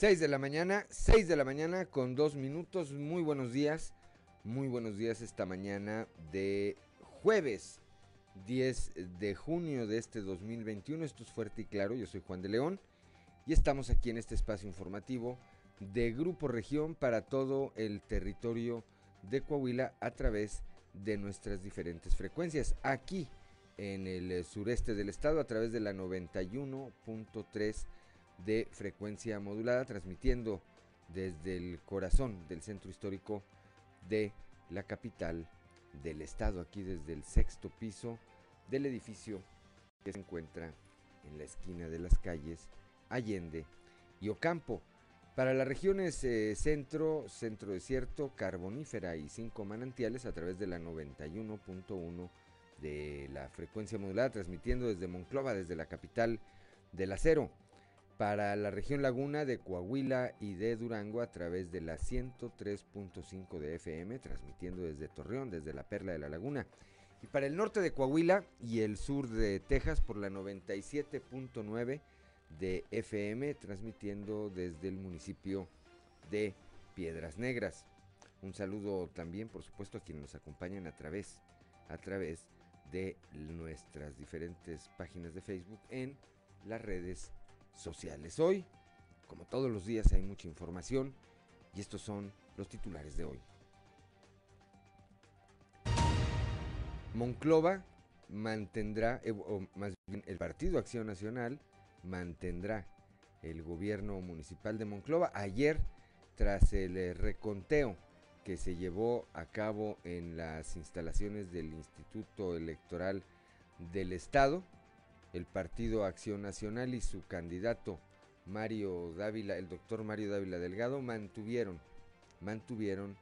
6 de la mañana, 6 de la mañana con dos minutos. Muy buenos días, muy buenos días esta mañana de jueves 10 de junio de este 2021. Esto es fuerte y claro, yo soy Juan de León y estamos aquí en este espacio informativo de Grupo Región para todo el territorio de Coahuila a través de nuestras diferentes frecuencias. Aquí en el sureste del estado a través de la 91.3 de frecuencia modulada, transmitiendo desde el corazón del centro histórico de la capital del estado, aquí desde el sexto piso del edificio que se encuentra en la esquina de las calles Allende y Ocampo. Para las regiones eh, centro, centro desierto, carbonífera y cinco manantiales a través de la 91.1 de la frecuencia modulada, transmitiendo desde Monclova, desde la capital del acero para la región Laguna de Coahuila y de Durango a través de la 103.5 de FM, transmitiendo desde Torreón, desde la Perla de la Laguna. Y para el norte de Coahuila y el sur de Texas por la 97.9 de FM, transmitiendo desde el municipio de Piedras Negras. Un saludo también, por supuesto, a quienes nos acompañan a través, a través de nuestras diferentes páginas de Facebook en las redes sociales. Hoy, como todos los días, hay mucha información y estos son los titulares de hoy. Monclova mantendrá, eh, o más bien el Partido Acción Nacional mantendrá el gobierno municipal de Monclova. Ayer, tras el eh, reconteo que se llevó a cabo en las instalaciones del Instituto Electoral del Estado, el Partido Acción Nacional y su candidato Mario Dávila, el doctor Mario Dávila Delgado, mantuvieron, mantuvieron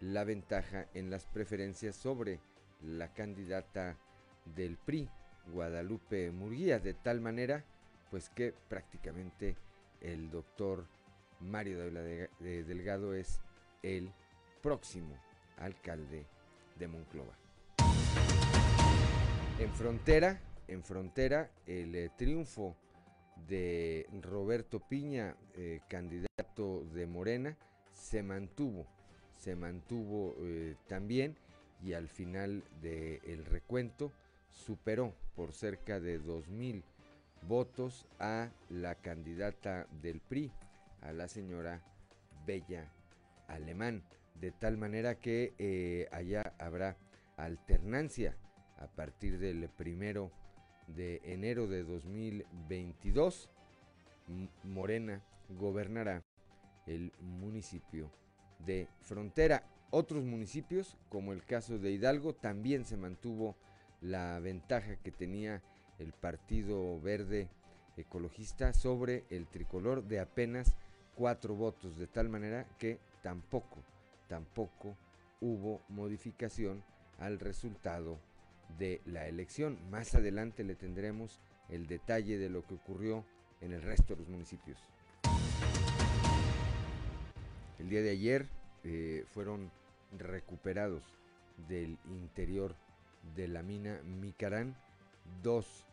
la ventaja en las preferencias sobre la candidata del PRI, Guadalupe Murguía, de tal manera pues que prácticamente el doctor Mario Dávila Delgado es el próximo alcalde de Monclova. En frontera, en frontera el eh, triunfo de Roberto Piña, eh, candidato de Morena, se mantuvo, se mantuvo eh, también y al final del recuento superó por cerca de 2.000 votos a la candidata del PRI, a la señora Bella Alemán, de tal manera que allá habrá alternancia a partir del primero de enero de 2022, Morena gobernará el municipio de Frontera. Otros municipios, como el caso de Hidalgo, también se mantuvo la ventaja que tenía el Partido Verde Ecologista sobre el tricolor de apenas cuatro votos, de tal manera que tampoco, tampoco hubo modificación al resultado de la elección. Más adelante le tendremos el detalle de lo que ocurrió en el resto de los municipios. El día de ayer eh, fueron recuperados del interior de la mina Micarán dos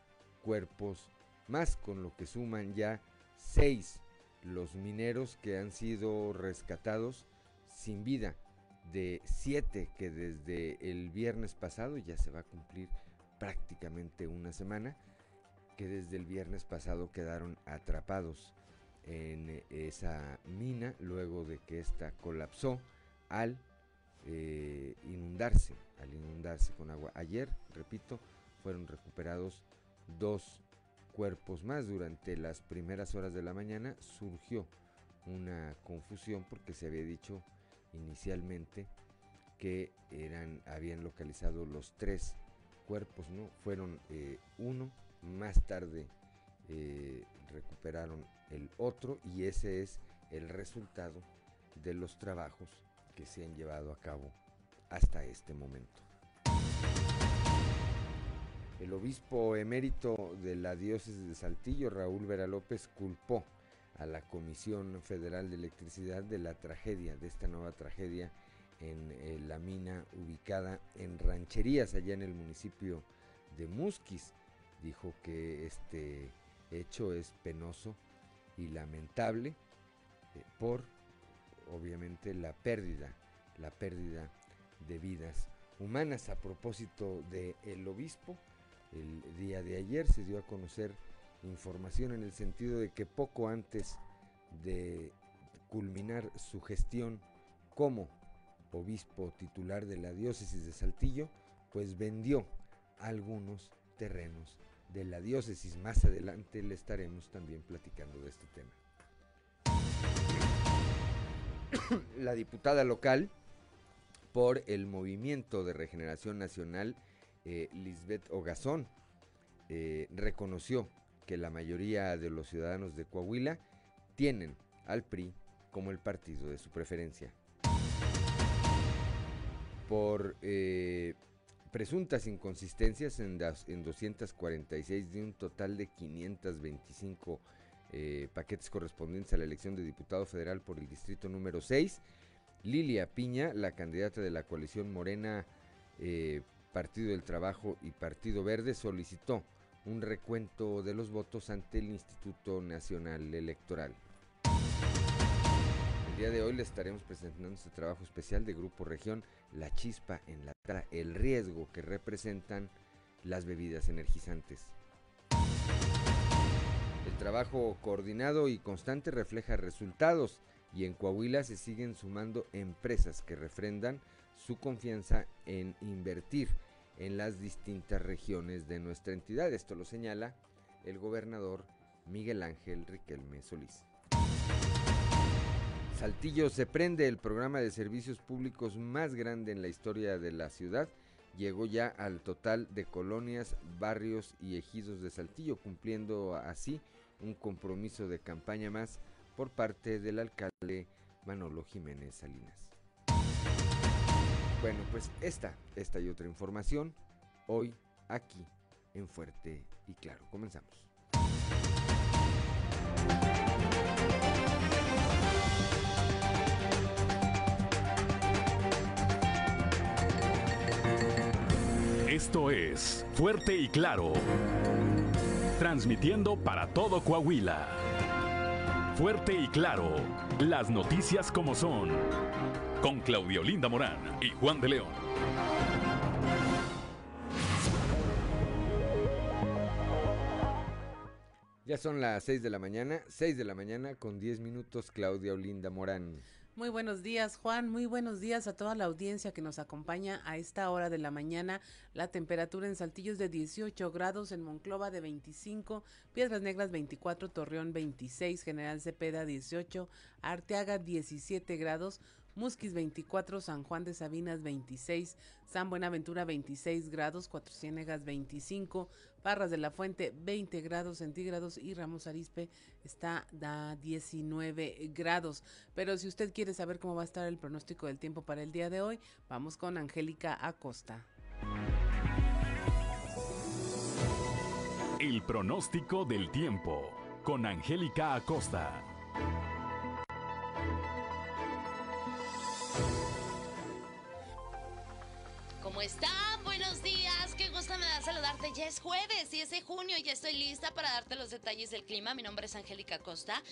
cuerpos más, con lo que suman ya seis los mineros que han sido rescatados sin vida de siete que desde el viernes pasado, ya se va a cumplir prácticamente una semana, que desde el viernes pasado quedaron atrapados en esa mina luego de que ésta colapsó al eh, inundarse, al inundarse con agua. Ayer, repito, fueron recuperados dos cuerpos más. Durante las primeras horas de la mañana surgió una confusión porque se había dicho inicialmente que eran, habían localizado los tres cuerpos, ¿no? Fueron eh, uno, más tarde eh, recuperaron el otro y ese es el resultado de los trabajos que se han llevado a cabo hasta este momento. El obispo emérito de la diócesis de Saltillo, Raúl Vera López, culpó a la Comisión Federal de Electricidad de la tragedia, de esta nueva tragedia en eh, la mina ubicada en Rancherías, allá en el municipio de Musquis. Dijo que este hecho es penoso y lamentable eh, por obviamente la pérdida, la pérdida de vidas humanas. A propósito del el obispo, el día de ayer se dio a conocer información en el sentido de que poco antes de culminar su gestión como obispo titular de la diócesis de Saltillo, pues vendió algunos terrenos de la diócesis. Más adelante le estaremos también platicando de este tema. la diputada local por el Movimiento de Regeneración Nacional, eh, Lisbeth Ogazón, eh, reconoció que la mayoría de los ciudadanos de Coahuila tienen al PRI como el partido de su preferencia. Por eh, presuntas inconsistencias en, en, 246 de un total de 525 eh, paquetes correspondientes a la elección de diputado federal por el distrito número 6. Lilia Piña, la candidata de la coalición Morena, eh, Partido del Trabajo y Partido Verde, solicitó un recuento de los votos ante el Instituto Nacional Electoral. El día de hoy le estaremos presentando este trabajo especial de Grupo Región La Chispa en la el riesgo que representan las bebidas energizantes. El trabajo coordinado y constante refleja resultados y en Coahuila se siguen sumando empresas que refrendan su confianza en invertir en las distintas regiones de nuestra entidad. Esto lo señala el gobernador Miguel Ángel Riquelme Solís. Saltillo se prende el programa de servicios públicos más grande en la historia de la ciudad. Llegó ya al total de colonias, barrios y ejidos de Saltillo, cumpliendo así un compromiso de campaña más por parte del alcalde Manolo Jiménez Salinas. Bueno, pues esta, esta y otra información hoy aquí en Fuerte y Claro. Comenzamos. Esto es Fuerte y Claro. Transmitiendo para todo Coahuila. Fuerte y Claro. Las noticias como son con Claudio Linda Morán y Juan de León. Ya son las 6 de la mañana, 6 de la mañana con 10 minutos Claudia Olinda Morán. Muy buenos días, Juan. Muy buenos días a toda la audiencia que nos acompaña a esta hora de la mañana. La temperatura en Saltillo es de 18 grados, en Monclova de 25, Piedras Negras 24, Torreón 26, General Cepeda 18, Arteaga 17 grados. Musquis 24, San Juan de Sabinas 26, San Buenaventura 26 grados, Cuatro Ciénegas 25, Parras de la Fuente 20 grados centígrados y Ramos Arispe está a 19 grados. Pero si usted quiere saber cómo va a estar el pronóstico del tiempo para el día de hoy, vamos con Angélica Acosta. El pronóstico del tiempo con Angélica Acosta. Días. Saludarte. Ya es jueves y es de junio y ya estoy lista para darte los detalles del clima. Mi nombre es Angélica Costa.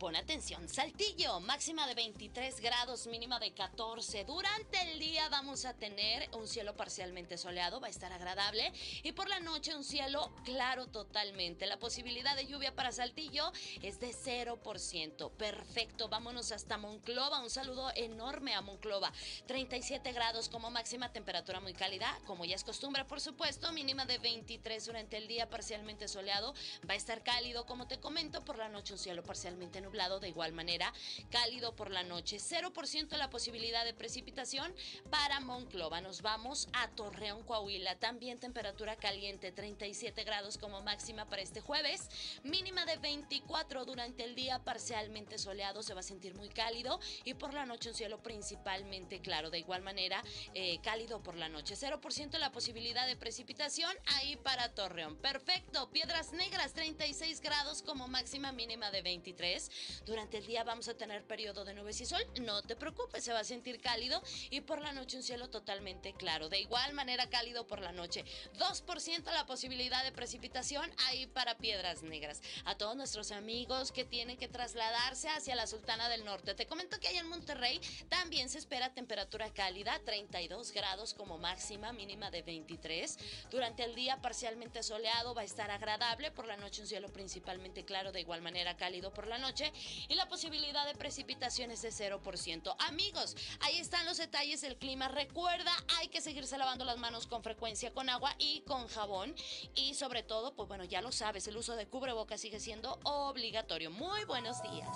Pon atención. Saltillo, máxima de 23 grados, mínima de 14. Durante el día vamos a tener un cielo parcialmente soleado, va a estar agradable. Y por la noche un cielo claro totalmente. La posibilidad de lluvia para Saltillo es de 0%. Perfecto. Vámonos hasta Monclova. Un saludo enorme a Monclova. 37 grados como máxima temperatura muy cálida, como ya es costumbre, por supuesto, mínima de 23 durante el día, parcialmente soleado, va a estar cálido, como te comento, por la noche un cielo parcialmente nublado, de igual manera, cálido por la noche, 0% la posibilidad de precipitación para Monclova. Nos vamos a Torreón, Coahuila, también temperatura caliente, 37 grados como máxima para este jueves, mínima de 24 durante el día, parcialmente soleado, se va a sentir muy cálido. Y por la noche un cielo principalmente claro, de igual manera, eh, cálido por la noche. 0% la posibilidad de precipitación ahí para Torreón. Perfecto. Piedras Negras, 36 grados como máxima mínima de 23. Durante el día vamos a tener periodo de nubes y sol. No te preocupes, se va a sentir cálido y por la noche un cielo totalmente claro. De igual manera cálido por la noche. 2% la posibilidad de precipitación ahí para Piedras Negras. A todos nuestros amigos que tienen que trasladarse hacia la Sultana del Norte. Te comento que allá en Monterrey también se espera temperatura cálida, 32 grados como máxima, mínima de 23. Durante el día parcialmente soleado va a estar agradable, por la noche un cielo principalmente claro, de igual manera cálido por la noche y la posibilidad de precipitaciones de 0%. Amigos, ahí están los detalles del clima. Recuerda, hay que seguirse lavando las manos con frecuencia con agua y con jabón y sobre todo, pues bueno, ya lo sabes, el uso de cubrebocas sigue siendo obligatorio. Muy buenos días.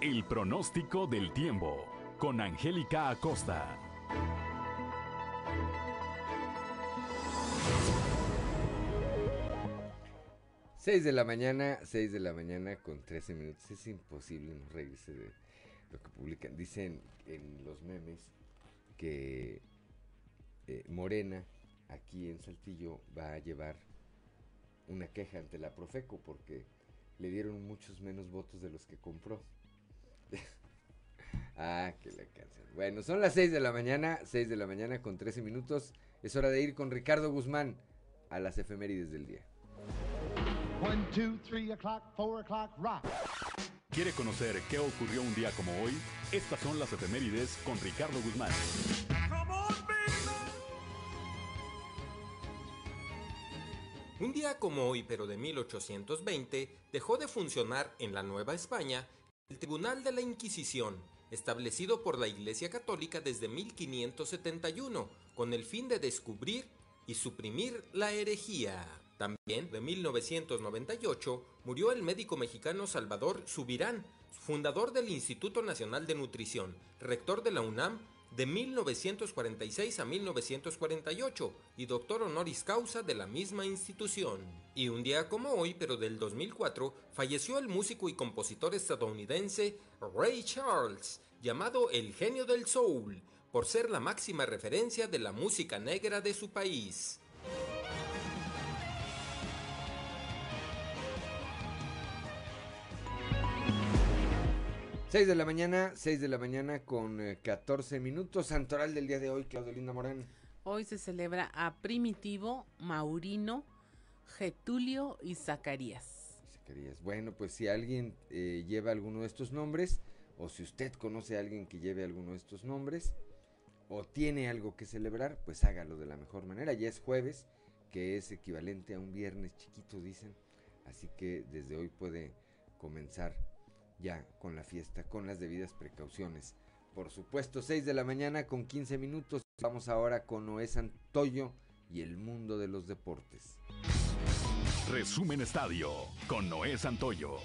El pronóstico del tiempo con Angélica Acosta. Seis de la mañana, 6 de la mañana con 13 minutos. Es imposible no reírse de lo que publican. Dicen en los memes que eh, Morena aquí en Saltillo va a llevar una queja ante la Profeco porque le dieron muchos menos votos de los que compró. ah, que la canción. Bueno, son las 6 de la mañana, 6 de la mañana con 13 minutos. Es hora de ir con Ricardo Guzmán a las efemérides del día. ¿Quiere conocer qué ocurrió un día como hoy? Estas son las efemérides con Ricardo Guzmán. Un día como hoy, pero de 1820, dejó de funcionar en la Nueva España el Tribunal de la Inquisición, establecido por la Iglesia Católica desde 1571, con el fin de descubrir y suprimir la herejía. También, de 1998, murió el médico mexicano Salvador Subirán, fundador del Instituto Nacional de Nutrición, rector de la UNAM de 1946 a 1948 y doctor honoris causa de la misma institución. Y un día como hoy, pero del 2004, falleció el músico y compositor estadounidense Ray Charles, llamado el genio del soul, por ser la máxima referencia de la música negra de su país. 6 de la mañana, 6 de la mañana con 14 eh, minutos. Santoral del día de hoy, Claudio Linda Morán. Hoy se celebra a Primitivo, Maurino, Getulio y Zacarías. Zacarías. Bueno, pues si alguien eh, lleva alguno de estos nombres, o si usted conoce a alguien que lleve alguno de estos nombres, o tiene algo que celebrar, pues hágalo de la mejor manera. Ya es jueves, que es equivalente a un viernes chiquito, dicen. Así que desde hoy puede comenzar ya con la fiesta, con las debidas precauciones. Por supuesto, 6 de la mañana con 15 minutos. Vamos ahora con Noé Santoyo y el mundo de los deportes. Resumen Estadio con Noé Santoyo.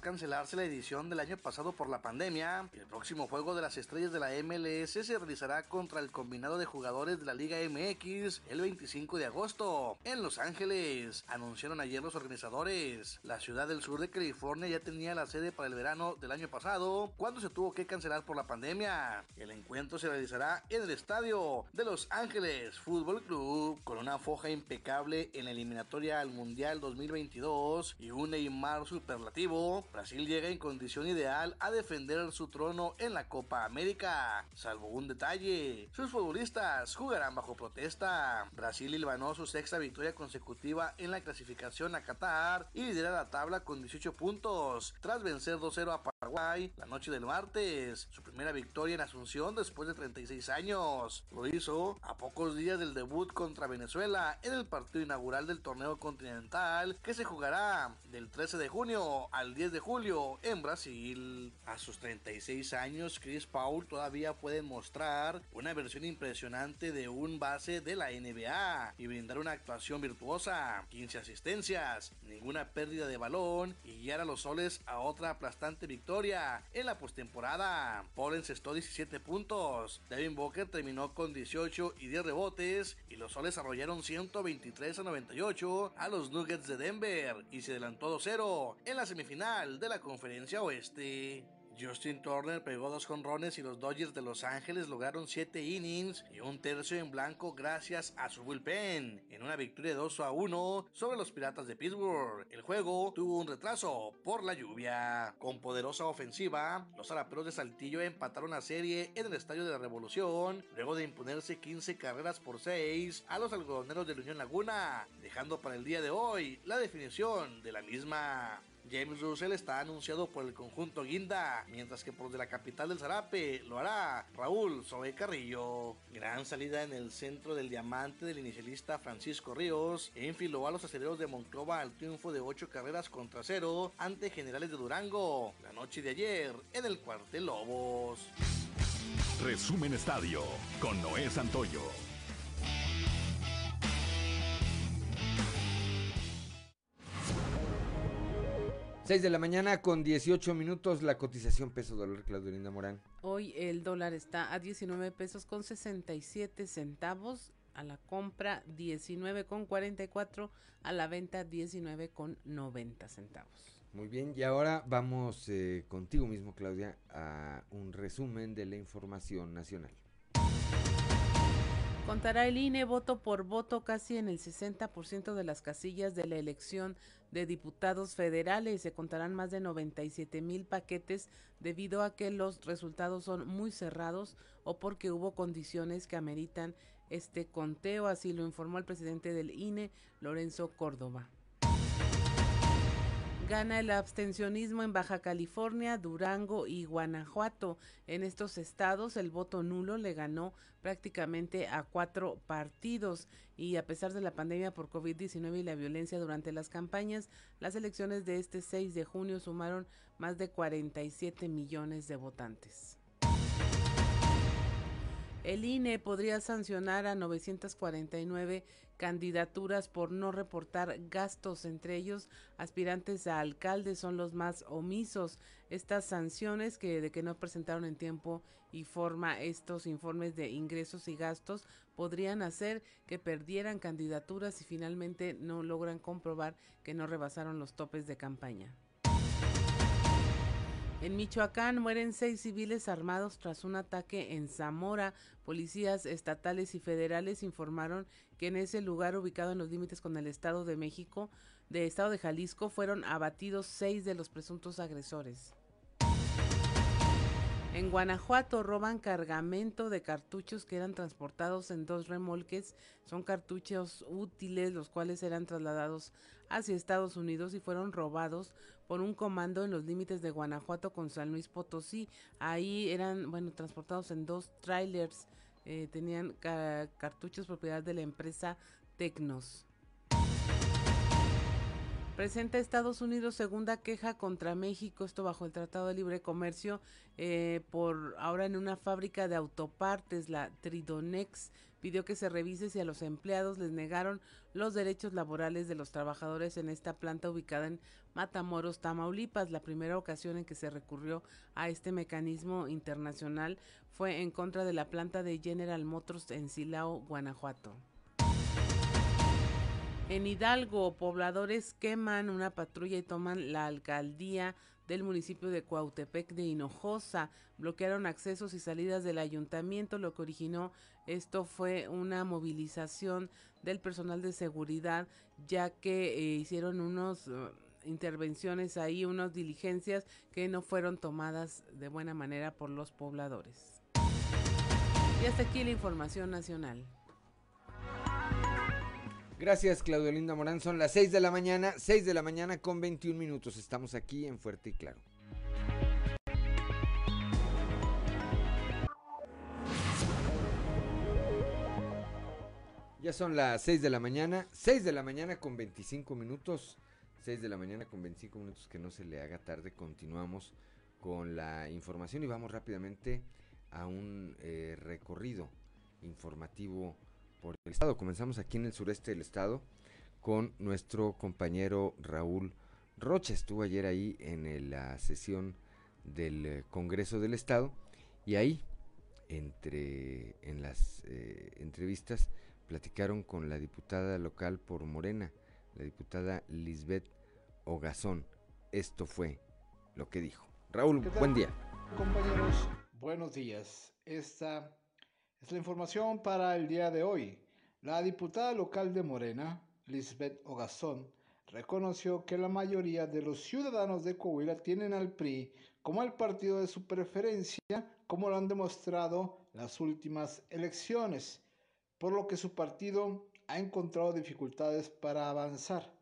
Cancelarse la edición del año pasado por la pandemia, el próximo juego de las estrellas de la MLS se realizará contra el combinado de jugadores de la Liga MX el 25 de agosto en Los Ángeles, anunciaron ayer los organizadores. La ciudad del sur de California ya tenía la sede para el verano del año pasado, cuando se tuvo que cancelar por la pandemia. El encuentro se realizará en el estadio de Los Ángeles Fútbol Club, con una foja impecable en la eliminatoria al Mundial 2022 y un Neymar superlativo Brasil llega en condición ideal a defender su trono en la Copa América. Salvo un detalle, sus futbolistas jugarán bajo protesta. Brasil ilvanó su sexta victoria consecutiva en la clasificación a Qatar y lidera la tabla con 18 puntos, tras vencer 2-0 a Paraguay la noche del martes. Su primera victoria en Asunción después de 36 años. Lo hizo a pocos días del debut contra Venezuela en el partido inaugural del torneo continental que se jugará del 13 de junio al 10 de julio en Brasil. A sus 36 años, Chris Paul todavía puede mostrar una versión impresionante de un base de la NBA y brindar una actuación virtuosa, 15 asistencias, ninguna pérdida de balón y guiar a los soles a otra aplastante victoria en la postemporada. Paul encestó 17 puntos, Devin Booker terminó con 18 y 10 rebotes y los soles arrollaron 123 a 98 a los Nuggets de Denver y se adelantó 2-0 en la semifinal de la conferencia oeste. Justin Turner pegó dos jonrones y los Dodgers de Los Ángeles lograron siete innings y un tercio en blanco gracias a su bullpen en una victoria 2 a 1 sobre los Piratas de Pittsburgh. El juego tuvo un retraso por la lluvia. Con poderosa ofensiva, los araperos de Saltillo empataron la serie en el Estadio de la Revolución luego de imponerse 15 carreras por 6 a los algodoneros de la Unión Laguna, dejando para el día de hoy la definición de la misma. James Russell está anunciado por el conjunto Guinda, mientras que por de la capital del Zarape lo hará Raúl Sobe Carrillo. Gran salida en el centro del diamante del inicialista Francisco Ríos, enfiló a los aceleros de Monclova al triunfo de 8 carreras contra 0 ante Generales de Durango la noche de ayer en el cuartel Lobos. Resumen Estadio con Noé Santoyo. 6 de la mañana con 18 minutos la cotización peso dólar Claudio Linda Morán. Hoy el dólar está a 19 pesos con 67 centavos, a la compra 19 con 44, a la venta 19 con 90 centavos. Muy bien, y ahora vamos eh, contigo mismo Claudia a un resumen de la información nacional. Contará el INE voto por voto casi en el 60% de las casillas de la elección de diputados federales. Se contarán más de 97 mil paquetes debido a que los resultados son muy cerrados o porque hubo condiciones que ameritan este conteo. Así lo informó el presidente del INE, Lorenzo Córdoba. Gana el abstencionismo en Baja California, Durango y Guanajuato. En estos estados el voto nulo le ganó prácticamente a cuatro partidos y a pesar de la pandemia por COVID-19 y la violencia durante las campañas, las elecciones de este 6 de junio sumaron más de 47 millones de votantes. El INE podría sancionar a 949 candidaturas por no reportar gastos, entre ellos aspirantes a alcalde son los más omisos. Estas sanciones que de que no presentaron en tiempo y forma estos informes de ingresos y gastos podrían hacer que perdieran candidaturas y finalmente no logran comprobar que no rebasaron los topes de campaña. En Michoacán mueren seis civiles armados tras un ataque en Zamora. Policías estatales y federales informaron que en ese lugar ubicado en los límites con el Estado de México, de Estado de Jalisco, fueron abatidos seis de los presuntos agresores. En Guanajuato roban cargamento de cartuchos que eran transportados en dos remolques. Son cartuchos útiles los cuales eran trasladados hacia Estados Unidos y fueron robados por un comando en los límites de Guanajuato con San Luis Potosí. Ahí eran, bueno, transportados en dos trailers. Eh, tenían cartuchos propiedad de la empresa Tecnos. Presenta Estados Unidos segunda queja contra México, esto bajo el Tratado de Libre Comercio, eh, por ahora en una fábrica de autopartes, la Tridonex, pidió que se revise si a los empleados les negaron los derechos laborales de los trabajadores en esta planta ubicada en Matamoros, Tamaulipas. La primera ocasión en que se recurrió a este mecanismo internacional fue en contra de la planta de General Motors en Silao, Guanajuato. En Hidalgo, pobladores queman una patrulla y toman la alcaldía del municipio de Cuautepec de Hinojosa. Bloquearon accesos y salidas del ayuntamiento. Lo que originó esto fue una movilización del personal de seguridad, ya que eh, hicieron unos uh, intervenciones ahí, unas diligencias que no fueron tomadas de buena manera por los pobladores. Y hasta aquí la información nacional. Gracias, Claudio Linda Morán. Son las 6 de la mañana, 6 de la mañana con 21 minutos. Estamos aquí en Fuerte y Claro. Ya son las 6 de la mañana, 6 de la mañana con 25 minutos. 6 de la mañana con 25 minutos, que no se le haga tarde. Continuamos con la información y vamos rápidamente a un eh, recorrido informativo por el estado. Comenzamos aquí en el sureste del estado con nuestro compañero Raúl Rocha. Estuvo ayer ahí en la sesión del eh, Congreso del Estado y ahí, entre en las eh, entrevistas, platicaron con la diputada local por Morena, la diputada Lisbeth Ogazón. esto fue lo que dijo. Raúl, buen día. Compañeros, buenos días. Esta es la información para el día de hoy. La diputada local de Morena, Lisbeth Ogazón, reconoció que la mayoría de los ciudadanos de Coahuila tienen al PRI como el partido de su preferencia, como lo han demostrado las últimas elecciones, por lo que su partido ha encontrado dificultades para avanzar.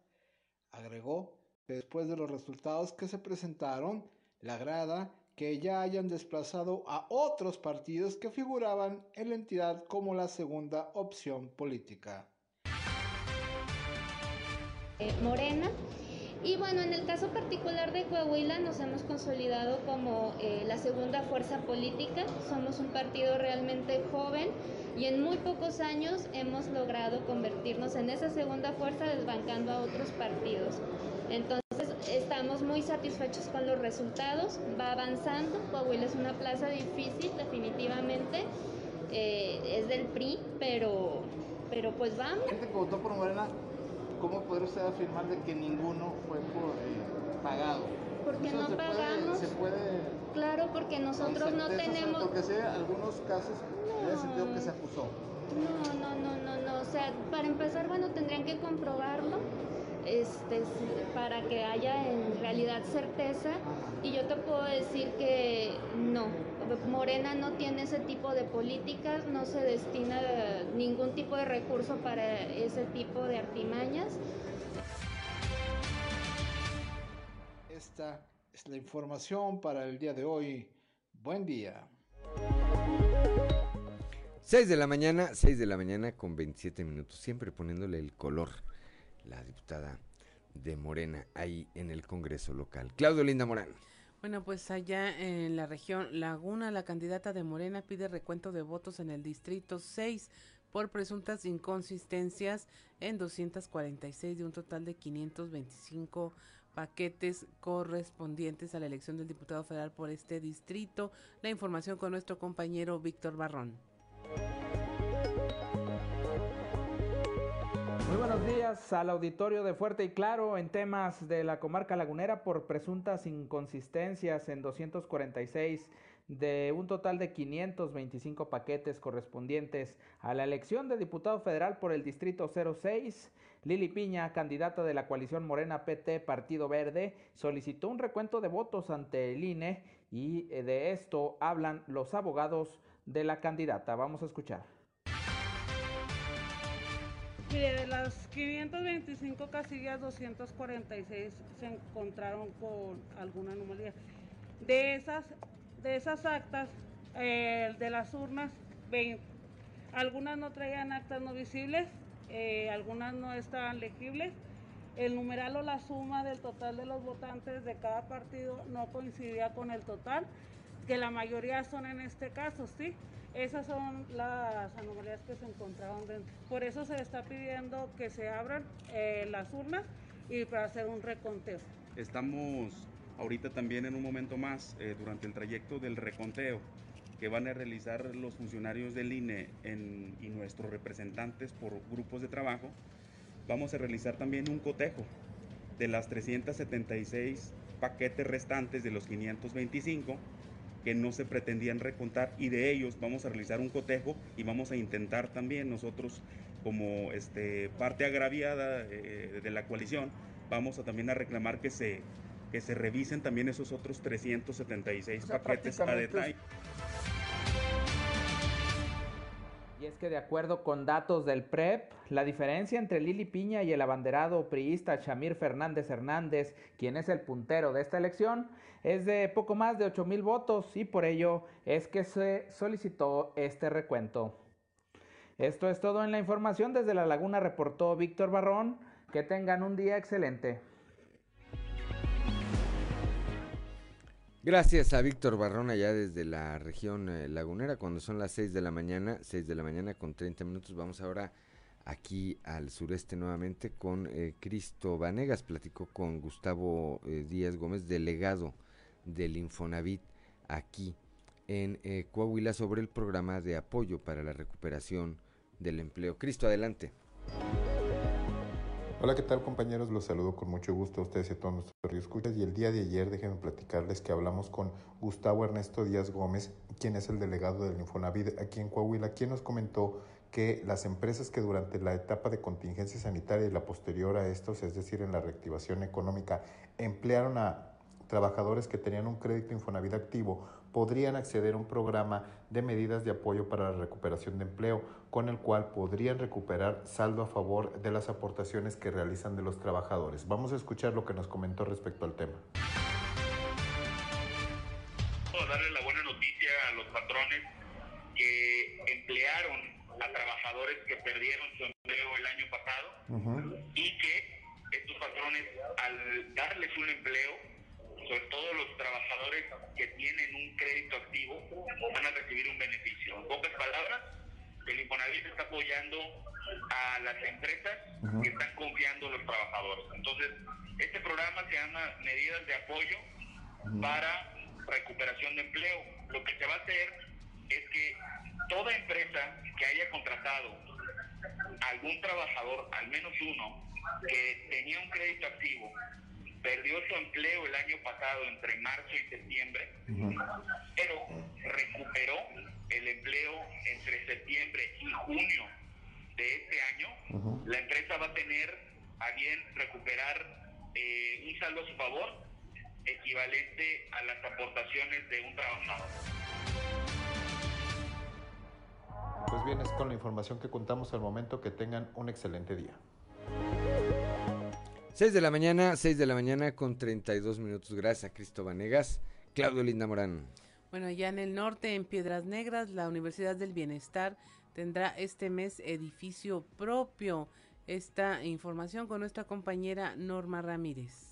Agregó que después de los resultados que se presentaron, le agrada que ya hayan desplazado a otros partidos que figuraban en la entidad como la segunda opción política. Eh, Morena. Y bueno, en el caso particular de Coahuila nos hemos consolidado como eh, la segunda fuerza política. Somos un partido realmente joven y en muy pocos años hemos logrado convertirnos en esa segunda fuerza desbancando a otros partidos. Entonces estamos muy satisfechos con los resultados, va avanzando. Coahuila es una plaza difícil, definitivamente. Eh, es del PRI, pero, pero pues vamos. gente que votó por Morena ¿cómo podría usted afirmar de que ninguno fue por, eh, pagado? Porque no pagamos. se puede. Claro, porque nosotros no tenemos. Porque sé, algunos casos no. en el sentido que se acusó. No, no, no, no, no. O sea, para empezar, bueno, tendrían que comprobarlo este, para que haya en realidad certeza. Y yo te puedo decir que no, Morena no tiene ese tipo de políticas, no se destina ningún tipo de recurso para ese tipo de artimañas. Esta es la información para el día de hoy. Buen día. 6 de la mañana, 6 de la mañana con 27 minutos, siempre poniéndole el color la diputada de Morena ahí en el Congreso local. Claudio Linda Morán. Bueno, pues allá en la región Laguna, la candidata de Morena pide recuento de votos en el distrito 6 por presuntas inconsistencias en 246 de un total de 525 paquetes correspondientes a la elección del diputado federal por este distrito. La información con nuestro compañero Víctor Barrón. Muy buenos días al auditorio de Fuerte y Claro en temas de la comarca lagunera por presuntas inconsistencias en 246 de un total de 525 paquetes correspondientes a la elección de diputado federal por el Distrito 06. Lili Piña, candidata de la coalición Morena PT Partido Verde, solicitó un recuento de votos ante el INE y de esto hablan los abogados de la candidata. Vamos a escuchar. De las 525 casillas, 246 se encontraron con alguna anomalía. De esas, de esas actas, de las urnas, 20. Algunas no traían actas no visibles, eh, algunas no estaban legibles. El numeral o la suma del total de los votantes de cada partido no coincidía con el total, que la mayoría son en este caso, ¿sí? Esas son las anomalías que se encontraron dentro. Por eso se está pidiendo que se abran eh, las urnas y para hacer un reconteo. Estamos ahorita también en un momento más eh, durante el trayecto del reconteo que van a realizar los funcionarios del INE y nuestros representantes por grupos de trabajo. Vamos a realizar también un cotejo de las 376 paquetes restantes de los 525 que no se pretendían recontar y de ellos vamos a realizar un cotejo y vamos a intentar también nosotros como este, parte agraviada eh, de la coalición, vamos a también a reclamar que se, que se revisen también esos otros 376 paquetes a detalle. Es que de acuerdo con datos del PREP, la diferencia entre Lili Piña y el abanderado priista Chamir Fernández Hernández, quien es el puntero de esta elección, es de poco más de 8 mil votos y por ello es que se solicitó este recuento. Esto es todo en la información. Desde La Laguna reportó Víctor Barrón. Que tengan un día excelente. Gracias a Víctor Barrón allá desde la región eh, lagunera, cuando son las 6 de la mañana, 6 de la mañana con 30 minutos. Vamos ahora aquí al sureste nuevamente con eh, Cristo Vanegas. Platicó con Gustavo eh, Díaz Gómez, delegado del Infonavit aquí en Coahuila sobre el programa de apoyo para la recuperación del empleo. Cristo, adelante. Hola, ¿qué tal compañeros? Los saludo con mucho gusto a ustedes y a todos nuestros escuchas. Y el día de ayer déjenme platicarles que hablamos con Gustavo Ernesto Díaz Gómez, quien es el delegado del Infonavit aquí en Coahuila, quien nos comentó que las empresas que durante la etapa de contingencia sanitaria y la posterior a estos, es decir, en la reactivación económica, emplearon a trabajadores que tenían un crédito Infonavit activo, podrían acceder a un programa de medidas de apoyo para la recuperación de empleo, con el cual podrían recuperar saldo a favor de las aportaciones que realizan de los trabajadores. Vamos a escuchar lo que nos comentó respecto al tema. darle la buena noticia a los patrones que emplearon a trabajadores que perdieron su empleo el año pasado y que estos patrones al darles un empleo sobre todo los trabajadores que tienen un crédito activo, van a recibir un beneficio. En pocas palabras, el Infonavit está apoyando a las empresas que están confiando en los trabajadores. Entonces, este programa se llama Medidas de Apoyo para Recuperación de Empleo. Lo que se va a hacer es que toda empresa que haya contratado algún trabajador, al menos uno, que tenía un crédito activo perdió su empleo el año pasado entre marzo y septiembre, pero recuperó el empleo entre septiembre y junio de este año, la empresa va a tener a bien recuperar eh, un saldo a su favor equivalente a las aportaciones de un trabajador. Pues bien, es con la información que contamos al momento. Que tengan un excelente día. 6 de la mañana, 6 de la mañana con 32 minutos. Gracias a Cristo Vanegas. Claudio Linda Morán. Bueno, ya en el norte, en Piedras Negras, la Universidad del Bienestar tendrá este mes edificio propio. Esta información con nuestra compañera Norma Ramírez.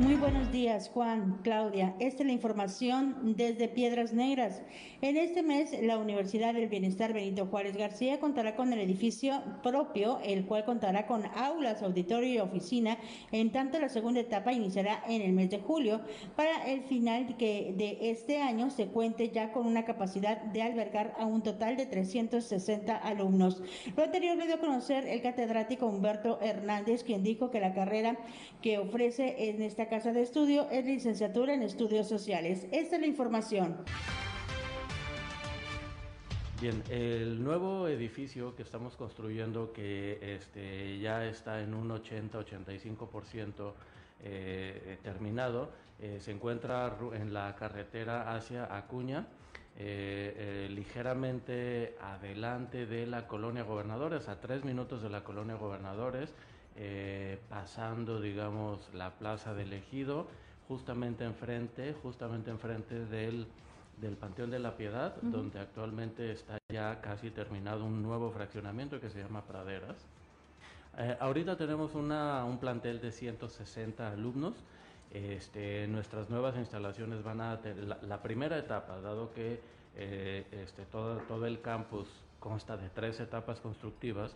Muy buenos días, Juan, Claudia. Esta es la información desde Piedras Negras. En este mes, la Universidad del Bienestar Benito Juárez García contará con el edificio propio, el cual contará con aulas, auditorio y oficina. En tanto, la segunda etapa iniciará en el mes de julio, para el final que de este año se cuente ya con una capacidad de albergar a un total de 360 alumnos. Lo anterior le dio a conocer el catedrático Humberto Hernández, quien dijo que la carrera que ofrece en esta casa de estudio es licenciatura en estudios sociales. Esta es la información. Bien, el nuevo edificio que estamos construyendo, que este, ya está en un 80-85% eh, terminado, eh, se encuentra en la carretera hacia Acuña, eh, ligeramente adelante de la colonia Gobernadores, a tres minutos de la colonia Gobernadores. Eh, pasando, digamos, la plaza del Ejido, justamente enfrente, justamente enfrente del, del Panteón de la Piedad, donde actualmente está ya casi terminado un nuevo fraccionamiento que se llama Praderas. Eh, ahorita tenemos una, un plantel de 160 alumnos. Este, nuestras nuevas instalaciones van a tener la, primera etapa, dado que eh, este, todo, todo el campus consta de tres etapas constructivas,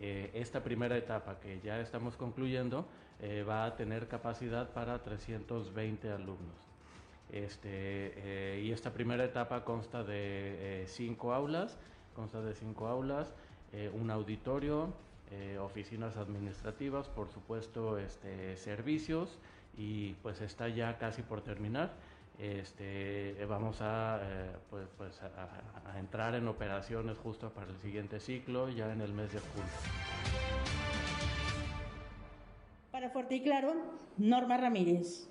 eh, esta primera etapa que ya estamos concluyendo eh, va a tener capacidad para 320 alumnos. Este, eh, y esta primera etapa consta de cinco aulas, consta de cinco aulas, un auditorio, oficinas administrativas, por supuesto, este, servicios y pues está ya casi por terminar este, vamos a, eh, pues, pues a, entrar en operaciones justo para el siguiente ciclo, ya en el mes de julio. Para Fuerte y Claro, Norma Ramírez.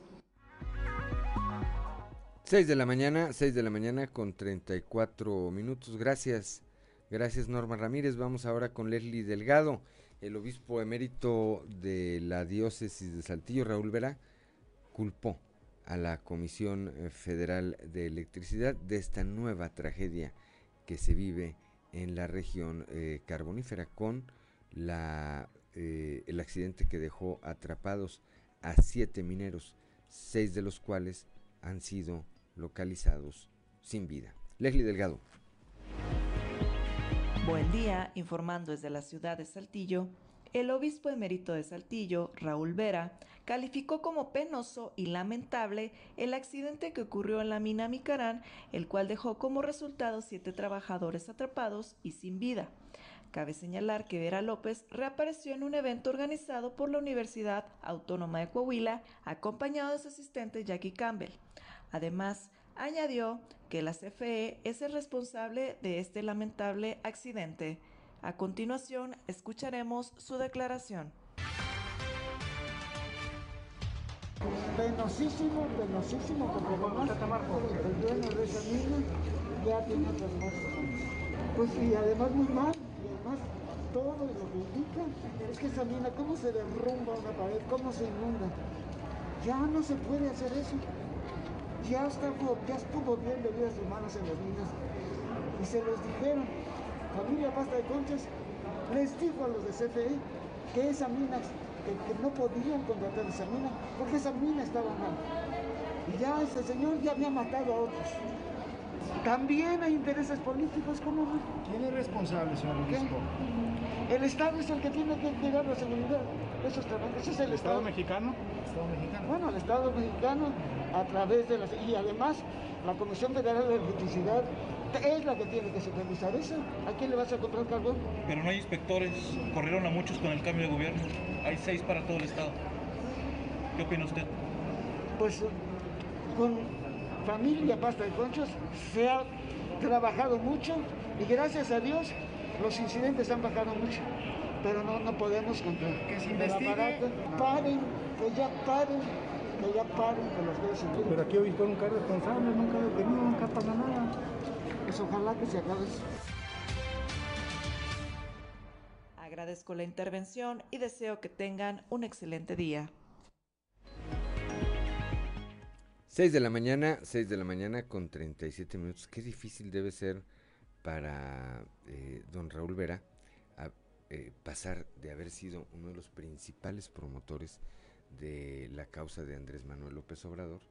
6 de la mañana, 6 de la mañana con 34 minutos. Gracias, gracias Norma Ramírez. Vamos ahora con Leslie Delgado, el obispo emérito de la diócesis de Saltillo, Raúl Vera, culpó a la Comisión eh, Federal de Electricidad de esta nueva tragedia que se vive en la región eh, carbonífera con la, eh, el accidente que dejó atrapados a siete mineros, seis de los cuales han sido localizados sin vida. Leslie Delgado. Buen día, informando desde la ciudad de Saltillo. El obispo emérito de Saltillo, Raúl Vera, calificó como penoso y lamentable el accidente que ocurrió en la mina Micarán, el cual dejó como resultado siete trabajadores atrapados y sin vida. Cabe señalar que Vera López reapareció en un evento organizado por la Universidad Autónoma de Coahuila, acompañado de su asistente Jackie Campbell. Además, añadió que la CFE es el responsable de este lamentable accidente. A continuación, escucharemos su declaración. Penosísimo, penosísimo, porque además el dueño de esa mina ya tiene otras Pues y además muy mal, y además todo lo que indica es que esa mina, cómo se derrumba una pared, cómo se inunda. Ya no se puede hacer eso. Ya, está, ya estuvo bien de vidas humanas en las minas. Y se los dijeron, familia Pasta de Conchas les dijo a los de CFE que esa mina que, no podían contratar esa mina, porque esa mina estaba mal. Y ya ese señor ya había matado a otros. También hay intereses políticos, ¿cómo no? ¿Quién es responsable, señor obispo? El Estado es el que tiene que cuidar la seguridad esos trabajadores. es el, Estado, mexicano? Estado mexicano? Bueno, el Estado mexicano a través de las... Y además, la Comisión Federal de Electricidad es la que tiene que supervisar eso. ¿A quién le vas a comprar carbón? Pero no hay inspectores, corrieron a muchos con el cambio de gobierno. Hay seis para todo el estado. ¿Qué opina usted? Pues con familia Pasta de Conchos se ha trabajado mucho y gracias a Dios los incidentes han bajado mucho. Pero no, no podemos contra que se investigue. Paren, que ya paren, que ya paren con los dedos Pero aquí hoy con un cargo responsable, nunca detenido, nunca pasa nada. Pues ojalá que se acabe Agradezco la intervención y deseo que tengan un excelente día. 6 de la mañana, 6 de la mañana con 37 minutos. Qué difícil debe ser para eh, don Raúl Vera eh, pasar de haber sido uno de los principales promotores de la causa de Andrés Manuel López Obrador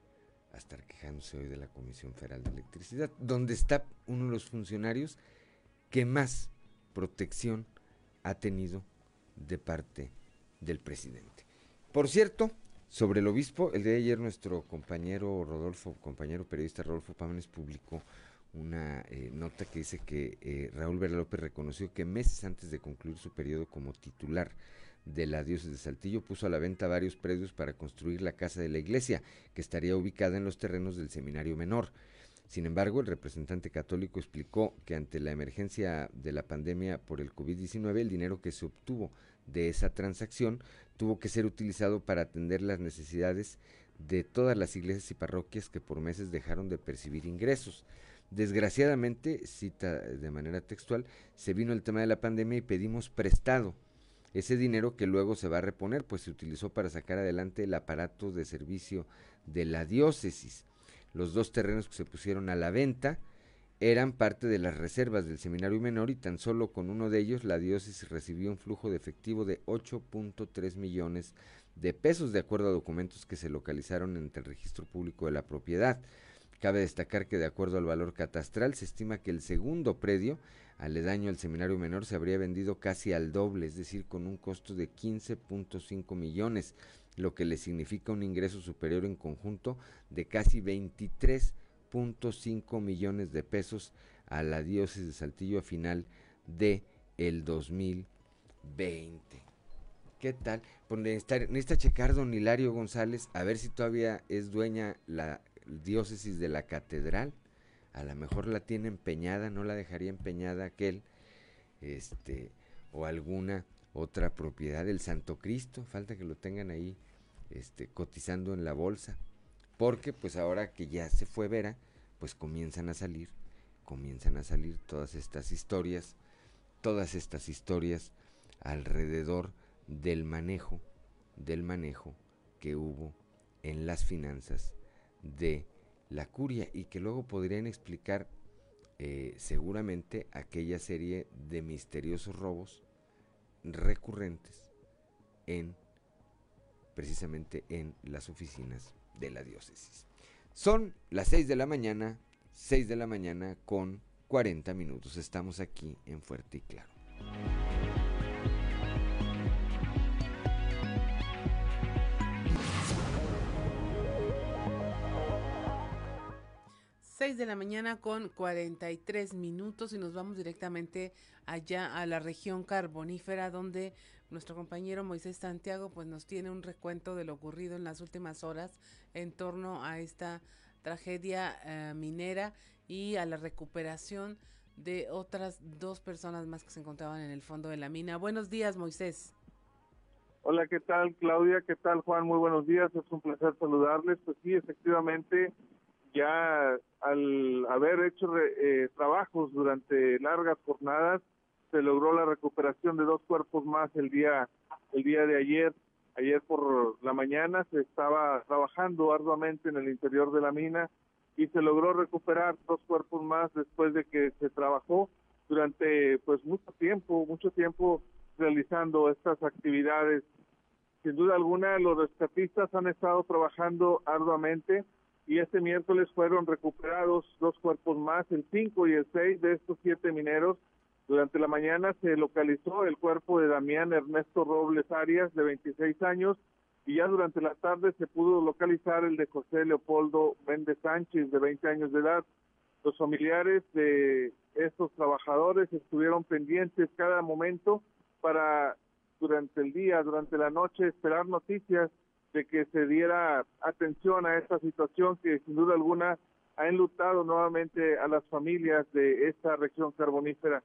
a estar quejándose hoy de la Comisión Federal de Electricidad, donde está uno de los funcionarios que más protección ha tenido de parte del presidente. Por cierto, sobre el obispo, el día de ayer nuestro compañero Rodolfo, compañero periodista Rodolfo Pámenes publicó una eh, nota que dice que eh, Raúl Vera López reconoció que meses antes de concluir su periodo como titular de la diócesis de Saltillo puso a la venta varios predios para construir la casa de la iglesia, que estaría ubicada en los terrenos del seminario menor. Sin embargo, el representante católico explicó que ante la emergencia de la pandemia por el COVID-19, el dinero que se obtuvo de esa transacción tuvo que ser utilizado para atender las necesidades de todas las iglesias y parroquias que por meses dejaron de percibir ingresos. Desgraciadamente, cita de manera textual, se vino el tema de la pandemia y pedimos prestado ese dinero que luego se va a reponer, pues se utilizó para sacar adelante el aparato de servicio de la diócesis. Los dos terrenos que se pusieron a la venta eran parte de las reservas del seminario menor y tan solo con uno de ellos la diócesis recibió un flujo de efectivo de 8.3 millones de pesos de acuerdo a documentos que se localizaron en el registro público de la propiedad. Cabe destacar que de acuerdo al valor catastral se estima que el segundo predio aledaño al seminario menor se habría vendido casi al doble, es decir, con un costo de 15.5 millones, lo que le significa un ingreso superior en conjunto de casi 23.5 millones de pesos a la diócesis de Saltillo a final de el 2020. ¿Qué tal? Pues necesita, necesita checar don Hilario González a ver si todavía es dueña la diócesis de la catedral a lo mejor la tiene empeñada, no la dejaría empeñada aquel, este, o alguna otra propiedad del Santo Cristo, falta que lo tengan ahí, este, cotizando en la bolsa, porque pues ahora que ya se fue Vera, pues comienzan a salir, comienzan a salir todas estas historias, todas estas historias alrededor del manejo, del manejo que hubo en las finanzas de la curia y que luego podrían explicar eh, seguramente aquella serie de misteriosos robos recurrentes en precisamente en las oficinas de la diócesis. Son las 6 de la mañana, 6 de la mañana con 40 minutos. Estamos aquí en Fuerte y Claro. 6 6 de la mañana con 43 minutos y nos vamos directamente allá a la región carbonífera donde nuestro compañero Moisés Santiago pues nos tiene un recuento de lo ocurrido en las últimas horas en torno a esta tragedia eh, minera y a la recuperación de otras dos personas más que se encontraban en el fondo de la mina. Buenos días, Moisés. Hola, ¿qué tal Claudia? ¿Qué tal Juan? Muy buenos días, es un placer saludarles. Pues sí, efectivamente, ya al haber hecho eh, trabajos durante largas jornadas, se logró la recuperación de dos cuerpos más el día el día de ayer. Ayer por la mañana se estaba trabajando arduamente en el interior de la mina y se logró recuperar dos cuerpos más después de que se trabajó durante pues mucho tiempo, mucho tiempo realizando estas actividades. Sin duda alguna los rescatistas han estado trabajando arduamente y este miércoles fueron recuperados dos cuerpos más, el 5 y el 6 de estos siete mineros durante la mañana se localizó el cuerpo de Damián Ernesto Robles Arias, de 26 años, y ya durante la tarde se pudo localizar el de José Leopoldo Méndez Sánchez, de 20 años de edad. Los familiares de estos trabajadores estuvieron pendientes cada momento para durante el día, durante la noche, esperar noticias de que se diera atención a esta situación que sin duda alguna ha enlutado nuevamente a las familias de esta región carbonífera.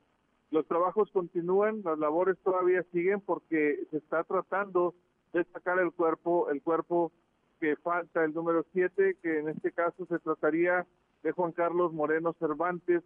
Los trabajos continúan, las labores todavía siguen porque se está tratando de sacar el cuerpo, el cuerpo que falta, el número 7, que en este caso se trataría de Juan Carlos Moreno Cervantes,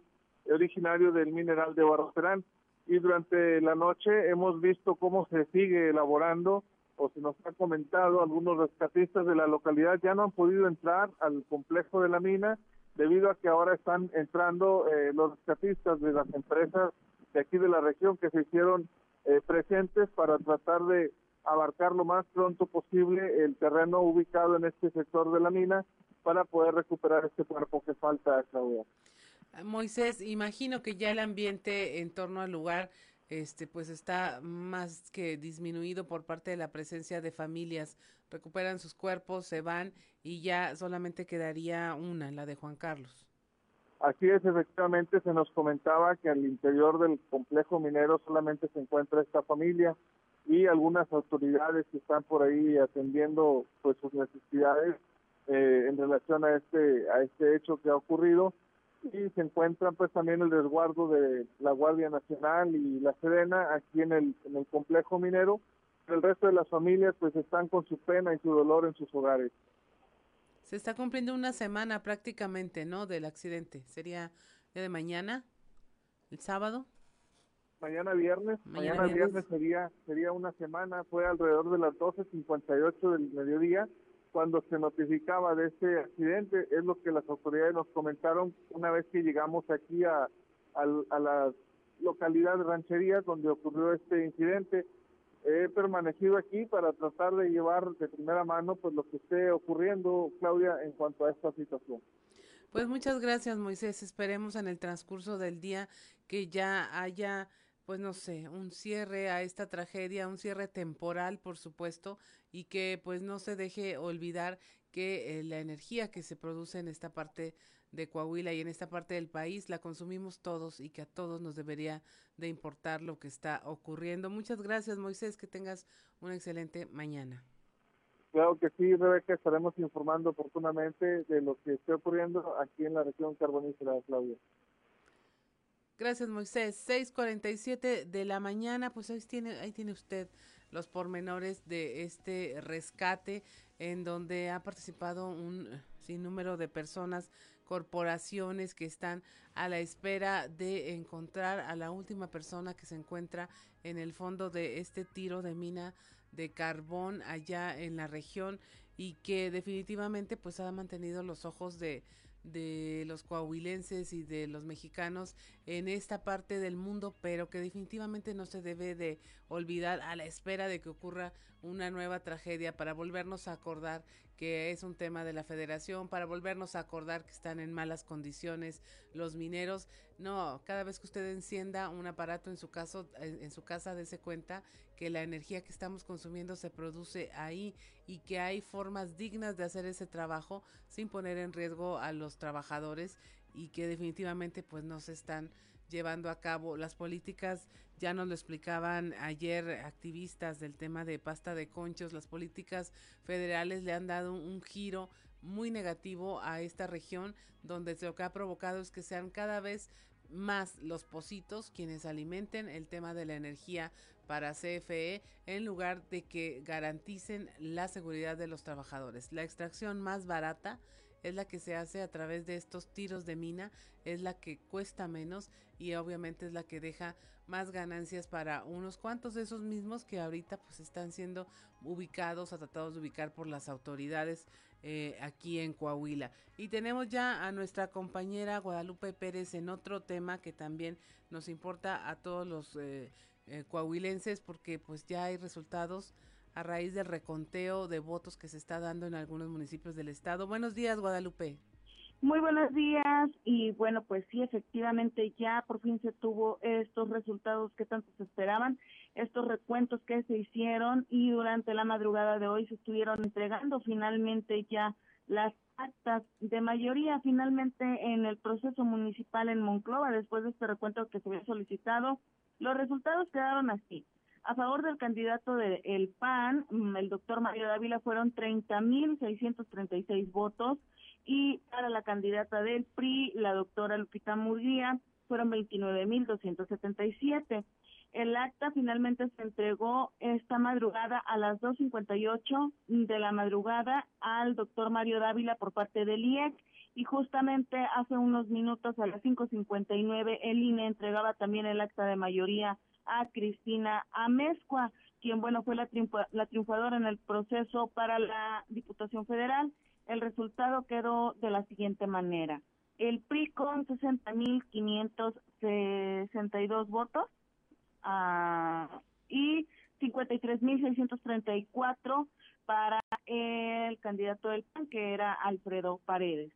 originario del mineral de Barroterán. Y durante la noche hemos visto cómo se sigue elaborando o se nos ha comentado, algunos rescatistas de la localidad ya no han podido entrar al complejo de la mina debido a que ahora están entrando eh, los rescatistas de las empresas de aquí de la región que se hicieron eh, presentes para tratar de abarcar lo más pronto posible el terreno ubicado en este sector de la mina para poder recuperar este cuerpo que falta, Claudia. Moisés, imagino que ya el ambiente en torno al lugar este pues está más que disminuido por parte de la presencia de familias. Recuperan sus cuerpos, se van y ya solamente quedaría una, la de Juan Carlos. Así es, efectivamente se nos comentaba que al interior del complejo minero solamente se encuentra esta familia y algunas autoridades que están por ahí atendiendo pues sus necesidades eh, en relación a este a este hecho que ha ocurrido y se encuentran pues también el resguardo de la Guardia Nacional y la Serena aquí en el, en el complejo minero. El resto de las familias pues están con su pena y su dolor en sus hogares. Se está cumpliendo una semana prácticamente, ¿no? Del accidente. ¿Sería día de mañana? ¿El sábado? Mañana viernes. Mañana, viernes. sería sería una semana. Fue alrededor de las 12.58 del mediodía cuando se notificaba de este accidente. Es lo que las autoridades nos comentaron una vez que llegamos aquí a, a la localidad de Ranchería donde ocurrió este incidente he permanecido aquí para tratar de llevar de primera mano pues lo que esté ocurriendo, Claudia, en cuanto a esta situación. Pues muchas gracias, Moisés. Esperemos en el transcurso del día que ya haya, pues no sé, un cierre a esta tragedia, un cierre temporal, por supuesto, y que pues no se deje olvidar que eh, la energía que se produce en esta parte de Coahuila y en esta parte del país la consumimos todos y que a todos nos debería de importar lo que está ocurriendo. Muchas gracias, Moisés, que tengas una excelente mañana. Claro que sí, Rebeca, estaremos informando oportunamente de lo que esté ocurriendo aquí en la región carbonífera, Claudia. Gracias, Moisés. 6:47 de la mañana, pues ahí tiene, ahí tiene usted los pormenores de este rescate en donde ha participado un sinnúmero de personas corporaciones que están a la espera de encontrar a la última persona que se encuentra en el fondo de este tiro de mina de carbón allá en la región y que definitivamente pues ha mantenido los ojos de, de los coahuilenses y de los mexicanos en esta parte del mundo, pero que definitivamente no se debe de olvidar a la espera de que ocurra una nueva tragedia para volvernos a acordar que es un tema de la federación, para volvernos a acordar que están en malas condiciones los mineros. No, cada vez que usted encienda un aparato en su caso, en, su casa, dése cuenta que la energía que estamos consumiendo se produce ahí y que hay formas dignas de hacer ese trabajo sin poner en riesgo a los trabajadores y que definitivamente pues no se están llevando a cabo. Las políticas, ya nos lo explicaban ayer activistas del tema de pasta de conchos, las políticas federales le han dado un, giro muy negativo a esta región, donde lo que ha provocado es que sean cada vez más los positos quienes alimenten el tema de la energía para CFE en lugar de que garanticen la seguridad de los trabajadores. La extracción más barata es la que se hace a través de estos tiros de mina, es la que cuesta menos y obviamente es la que deja más ganancias para unos cuantos de esos mismos que ahorita pues están siendo ubicados o tratados de ubicar por las autoridades eh, aquí en Coahuila. Y tenemos ya a nuestra compañera Guadalupe Pérez en otro tema que también nos importa a todos los eh, eh, coahuilenses porque pues ya hay resultados a raíz del reconteo de votos que se está dando en algunos municipios del estado. Buenos días, Guadalupe. Muy buenos días y bueno, pues sí, efectivamente ya por fin se tuvo estos resultados que tanto se esperaban, estos recuentos que se hicieron y durante la madrugada de hoy se estuvieron entregando finalmente ya las actas de mayoría finalmente en el proceso municipal en Monclova después de este recuento que se había solicitado. Los resultados quedaron así. A favor del candidato del el PAN, mm, el doctor Mario Dávila, fueron 30.636 votos y para la candidata del PRI, la doctora Lupita Murguía, fueron 29.277. El acta finalmente se entregó esta madrugada a las 2.58 de la madrugada al doctor Mario Dávila por parte del IEC y justamente hace unos minutos a las 5.59 el INE entregaba también el acta de mayoría a Cristina Amezcua, quien, bueno, fue la, la triunfadora en el proceso para la Diputación Federal. El resultado quedó de la siguiente manera. El PRI con 60.562 votos uh, y 53.634 para el candidato del PAN, que era Alfredo Paredes.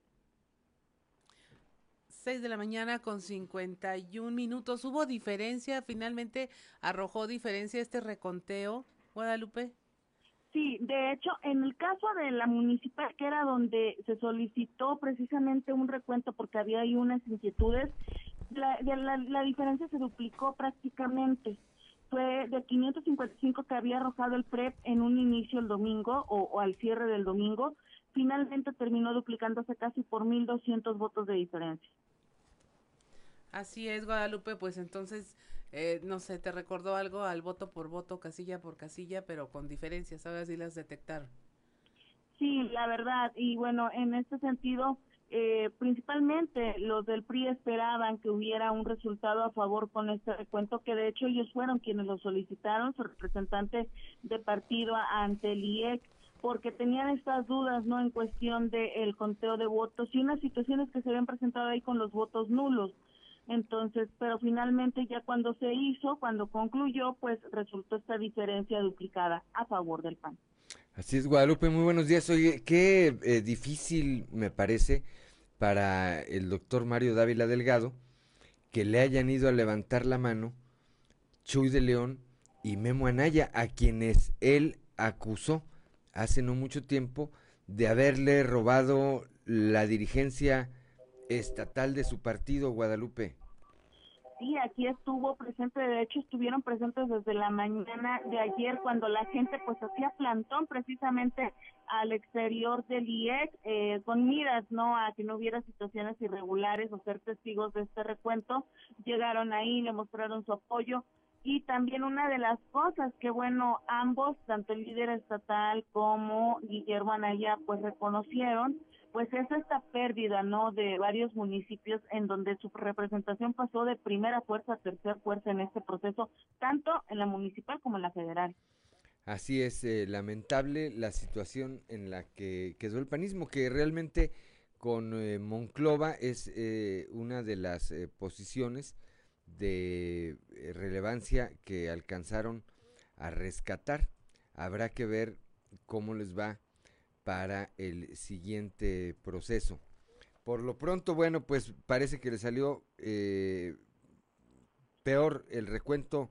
6 de la mañana con 51 minutos. ¿Hubo diferencia? ¿Finalmente arrojó diferencia este reconteo, Guadalupe? Sí, de hecho, en el caso de la municipal, que era donde se solicitó precisamente un recuento porque había ahí unas inquietudes, la, diferencia se duplicó prácticamente. Fue de 555 que había arrojado el PREP en un inicio el domingo o, o al cierre del domingo, finalmente terminó duplicándose casi por 1.200 votos de diferencia. Así es, Guadalupe, pues entonces, eh, no sé, te recordó algo al voto por voto, casilla por casilla, pero con diferencias, ahora sí las detectaron. Sí, la verdad, y bueno, en este sentido, eh, principalmente los del PRI esperaban que hubiera un resultado a favor con este recuento, que de hecho ellos fueron quienes lo solicitaron, su representante de partido ante el IEC, porque tenían estas dudas, ¿no?, en cuestión del conteo de votos y unas situaciones que se habían presentado ahí con los votos nulos. Entonces, pero finalmente ya cuando se hizo, cuando concluyó, pues resultó esta diferencia duplicada a favor del PAN. Así es, Guadalupe, muy buenos días. Oye, qué eh, difícil me parece para el doctor Mario Dávila Delgado que le hayan ido a levantar la mano Chuy de León y Memo Anaya, a quienes él acusó hace no mucho tiempo de haberle robado la dirigencia estatal de su partido, Guadalupe. Sí, aquí estuvo presente, de hecho estuvieron presentes desde la mañana de ayer cuando la gente pues hacía plantón precisamente al exterior del IEC eh, con miras no a que no hubiera situaciones irregulares o ser testigos de este recuento, llegaron ahí, le mostraron su apoyo. Y también una de las cosas que bueno ambos, tanto el líder estatal como Guillermo Anaya pues reconocieron pues es esta pérdida, ¿no? De varios municipios en donde su representación pasó de primera fuerza a tercera fuerza en este proceso, tanto en la municipal como en la federal. Así es, eh, lamentable la situación en la que quedó el panismo, que realmente con eh, Monclova es eh, una de las posiciones de relevancia que alcanzaron a rescatar. Habrá que ver cómo les va para el siguiente proceso. Por lo pronto, bueno, pues parece que le salió eh, peor el recuento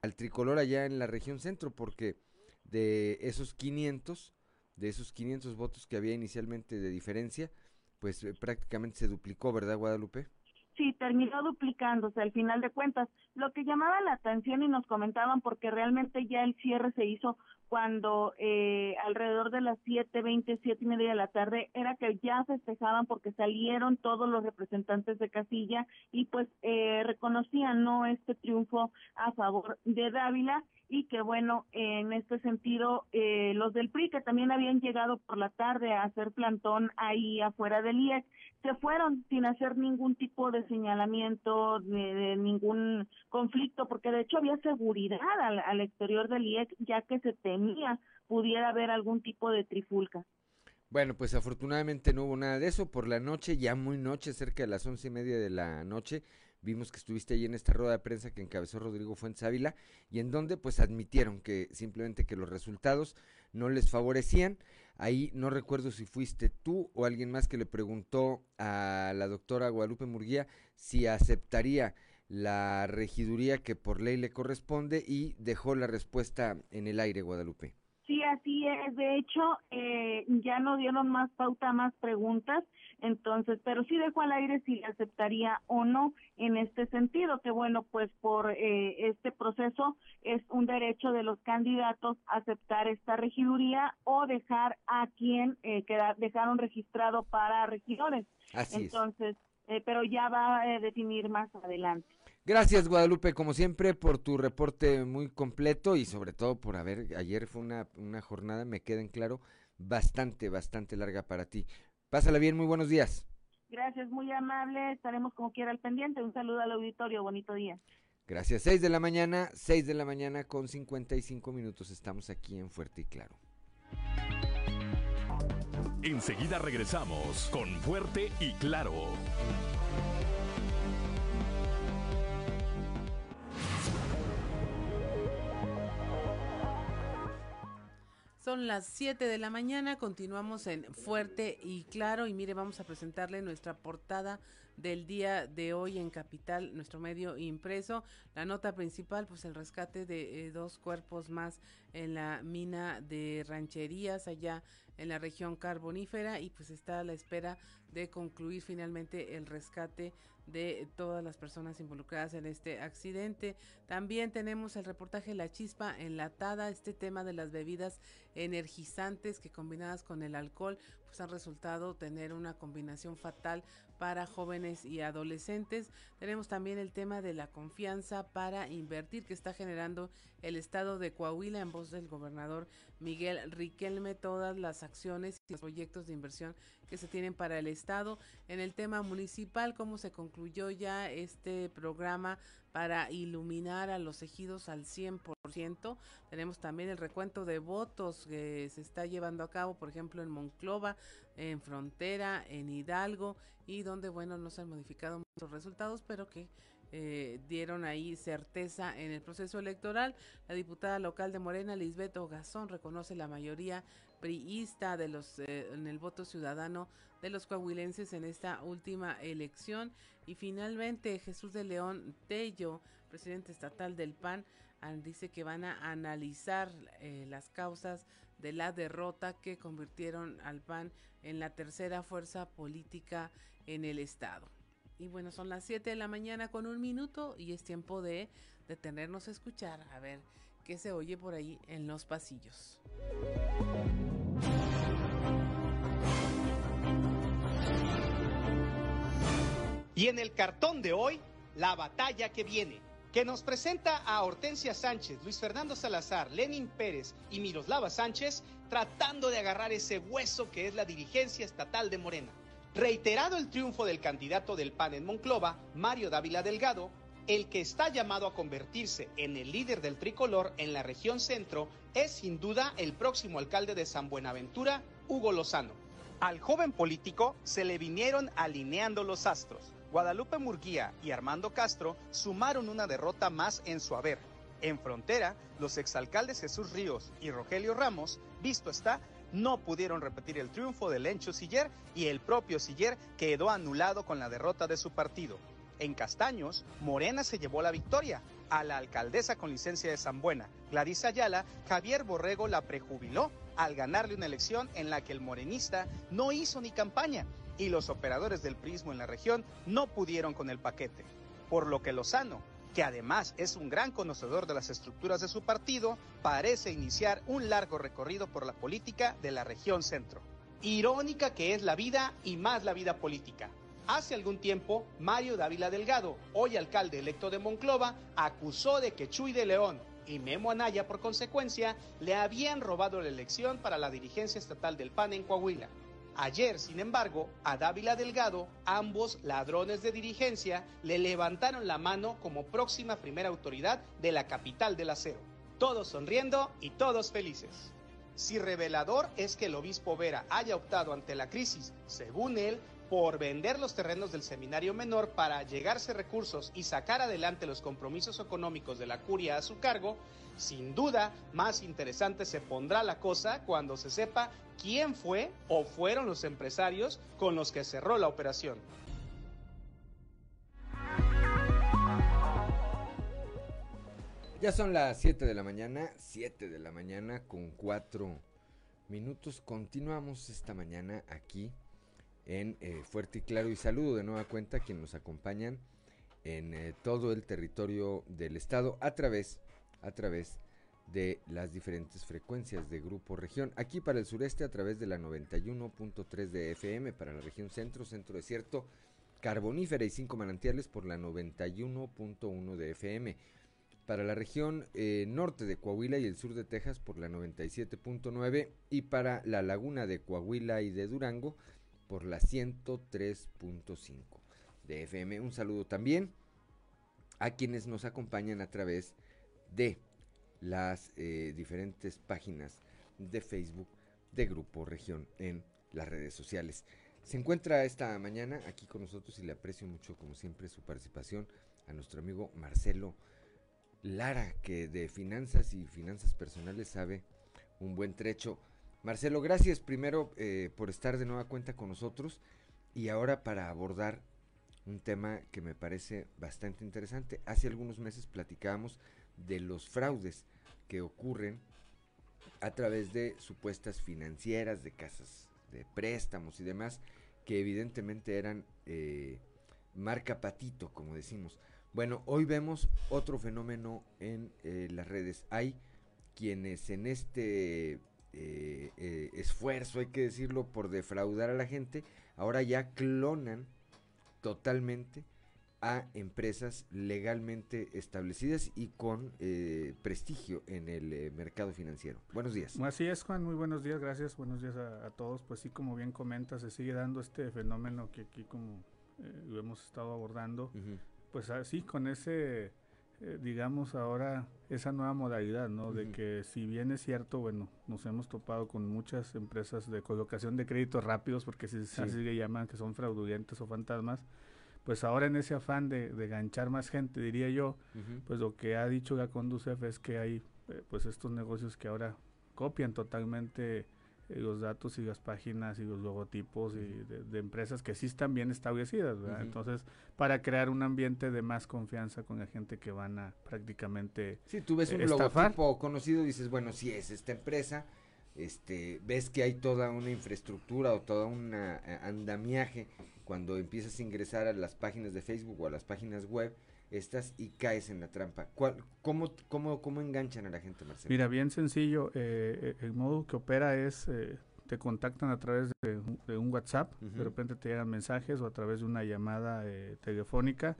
al tricolor allá en la región centro, porque de esos 500, de esos 500 votos que había inicialmente de diferencia, pues eh, prácticamente se duplicó, ¿verdad, Guadalupe? Sí, terminó duplicándose al final de cuentas. Lo que llamaba la atención y nos comentaban, porque realmente ya el cierre se hizo cuando eh, alrededor de las siete veinte, siete y media de la tarde, era que ya festejaban porque salieron todos los representantes de casilla y pues eh, reconocían no este triunfo a favor de Dávila y que bueno, en este sentido, eh, los del PRI que también habían llegado por la tarde a hacer plantón ahí afuera del IEC, se fueron sin hacer ningún tipo de señalamiento, de, ningún conflicto, porque de hecho había seguridad al, al exterior del IEC, ya que se temía pudiera haber algún tipo de trifulca. Bueno, pues afortunadamente no hubo nada de eso. Por la noche, ya muy noche, cerca de las once y media de la noche, Vimos que estuviste ahí en esta rueda de prensa que encabezó Rodrigo Fuentes Ávila y en donde pues admitieron que simplemente que los resultados no les favorecían. Ahí no recuerdo si fuiste tú o alguien más que le preguntó a la doctora Guadalupe Murguía si aceptaría la regiduría que por ley le corresponde y dejó la respuesta en el aire, Guadalupe. Sí, así es. De hecho, eh, ya no dieron más pauta, más preguntas. Entonces, pero sí dejó al aire si aceptaría o no en este sentido, que bueno, pues por eh, este proceso es un derecho de los candidatos aceptar esta regiduría o dejar a quien eh, dejaron registrado para regidores. Así Entonces, eh, pero ya va a definir más adelante. Gracias Guadalupe, como siempre, por tu reporte muy completo y sobre todo por haber, ayer fue una, una jornada, me queda en claro, bastante, bastante larga para ti. Pásala bien, muy buenos días. Gracias, muy amable, estaremos como quiera al pendiente. Un saludo al auditorio, bonito día. Gracias, 6 de la mañana, 6 de la mañana con 55 minutos, estamos aquí en Fuerte y Claro. Enseguida regresamos con Fuerte y Claro. Son las 7 de la mañana, continuamos en Fuerte y Claro y mire, vamos a presentarle nuestra portada del día de hoy en Capital, nuestro medio impreso. La nota principal, pues el rescate de eh, dos cuerpos más en la mina de rancherías allá en la región carbonífera y pues está a la espera de concluir finalmente el rescate de todas las personas involucradas en este accidente. También tenemos el reportaje La Chispa enlatada, este tema de las bebidas energizantes que combinadas con el alcohol pues han resultado tener una combinación fatal para jóvenes y adolescentes. Tenemos también el tema de la confianza para invertir que está generando el estado de Coahuila en voz del gobernador Miguel Riquelme todas las acciones los proyectos de inversión que se tienen para el estado. En el tema municipal, cómo se concluyó ya este programa para iluminar a los ejidos al 100%. Tenemos también el recuento de votos que se está llevando a cabo, por ejemplo, en Monclova, en Frontera, en Hidalgo, y donde, bueno, no se han modificado muchos resultados, pero que eh, dieron ahí certeza en el proceso electoral. La diputada local de Morena, Lisbeth Ogazón, reconoce la mayoría priista de los eh, en el voto ciudadano de los coahuilenses en esta última elección y finalmente Jesús de León Tello, presidente estatal del PAN, dice que van a analizar eh, las causas de la derrota que convirtieron al PAN en la tercera fuerza política en el estado. Y bueno, son las 7 de la mañana con un minuto y es tiempo de detenernos a escuchar, a ver qué se oye por ahí en los pasillos. Y en el cartón de hoy, la batalla que viene, que nos presenta a Hortensia Sánchez, Luis Fernando Salazar, Lenin Pérez y Miroslava Sánchez tratando de agarrar ese hueso que es la dirigencia estatal de Morena. Reiterado el triunfo del candidato del PAN en Monclova, Mario Dávila Delgado, el que está llamado a convertirse en el líder del tricolor en la región centro es sin duda el próximo alcalde de San Buenaventura, Hugo Lozano. Al joven político se le vinieron alineando los astros. Guadalupe Murguía y Armando Castro sumaron una derrota más en su haber. En frontera, los exalcaldes Jesús Ríos y Rogelio Ramos, visto está, no pudieron repetir el triunfo de Lencho Siller y el propio Siller quedó anulado con la derrota de su partido. En Castaños, Morena se llevó la victoria. A la alcaldesa con licencia de San Buena, Gladys Ayala, Javier Borrego la prejubiló al ganarle una elección en la que el morenista no hizo ni campaña y los operadores del prismo en la región no pudieron con el paquete, por lo que Lozano, que además es un gran conocedor de las estructuras de su partido, parece iniciar un largo recorrido por la política de la región centro. Irónica que es la vida y más la vida política. Hace algún tiempo, Mario Dávila Delgado, hoy alcalde electo de Monclova, acusó de que Chuy de León y Memo Anaya, por consecuencia, le habían robado la elección para la dirigencia estatal del PAN en Coahuila. Ayer, sin embargo, a Dávila Delgado, ambos ladrones de dirigencia, le levantaron la mano como próxima primera autoridad de la capital del acero. Todos sonriendo y todos felices. Si revelador es que el obispo Vera haya optado ante la crisis, según él, por vender los terrenos del seminario menor para llegarse recursos y sacar adelante los compromisos económicos de la curia a su cargo, sin duda más interesante se pondrá la cosa cuando se sepa quién fue o fueron los empresarios con los que cerró la operación. Ya son las 7 de la mañana, 7 de la mañana con 4 minutos. Continuamos esta mañana aquí en eh, Fuerte y Claro y saludo de nueva cuenta a quienes nos acompañan en eh, todo el territorio del estado a través, a través de las diferentes frecuencias de Grupo Región. Aquí para el sureste a través de la 91.3 de FM, para la región centro, centro desierto, carbonífera y cinco manantiales por la 91.1 de FM. Para la región eh, norte de Coahuila y el sur de Texas por la 97.9 y para la laguna de Coahuila y de Durango por la 103.5 de FM. Un saludo también a quienes nos acompañan a través de las eh, diferentes páginas de Facebook de Grupo Región en las redes sociales. Se encuentra esta mañana aquí con nosotros y le aprecio mucho, como siempre, su participación a nuestro amigo Marcelo Lara, que de finanzas y finanzas personales sabe un buen trecho. Marcelo, gracias primero eh, por estar de nueva cuenta con nosotros y ahora para abordar un tema que me parece bastante interesante. Hace algunos meses platicábamos de los fraudes que ocurren a través de supuestas financieras, de casas de préstamos y demás, que evidentemente eran eh, marca patito, como decimos. Bueno, hoy vemos otro fenómeno en eh, las redes. Hay quienes en este eh, eh, esfuerzo, hay que decirlo, por defraudar a la gente, ahora ya clonan totalmente a empresas legalmente establecidas y con eh, prestigio en el mercado financiero. Buenos días. Así es, Juan, muy buenos días, gracias, buenos días a, todos. Pues sí, como bien comenta, se sigue dando este fenómeno que aquí como lo hemos estado abordando, pues así, con ese eh, digamos, ahora esa nueva modalidad, ¿no? De que si bien es cierto, bueno, nos hemos topado con muchas empresas de colocación de créditos rápidos, porque si, así le llaman, que son fraudulentos o fantasmas, pues ahora en ese afán de, de ganchar más gente, diría yo, pues lo que ha dicho la Conducef es que hay, eh, pues estos negocios que ahora copian totalmente eh, los datos y las páginas y los logotipos y de, empresas que sí están bien establecidas, Entonces, para crear un ambiente de más confianza con la gente que van a prácticamente Si tú ves un logotipo conocido y dices, bueno, si es esta empresa, este, ves que hay toda una infraestructura o toda un eh, andamiaje cuando empiezas a ingresar a las páginas de Facebook o a las páginas web, estás y caes en la trampa. ¿Cuál, cómo, cómo, ¿Cómo enganchan a la gente, Marcelo? Mira, bien sencillo. Eh, eh, el modo que opera es, eh, te contactan a través de, un WhatsApp, de repente te llegan mensajes o a través de una llamada telefónica.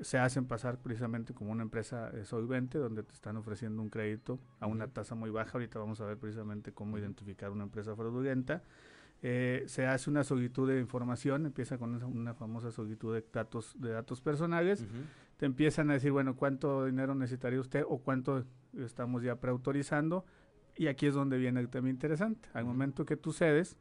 Se hacen pasar precisamente como una empresa solvente donde te están ofreciendo un crédito a una tasa muy baja. Ahorita vamos a ver precisamente cómo identificar una empresa fraudulenta. se hace una solicitud de información, empieza con una, famosa solicitud de datos, de datos personales te empiezan a decir, bueno, ¿cuánto dinero necesitaría usted o cuánto estamos ya preautorizando? Y aquí es donde viene el tema interesante. Al momento que tú cedes,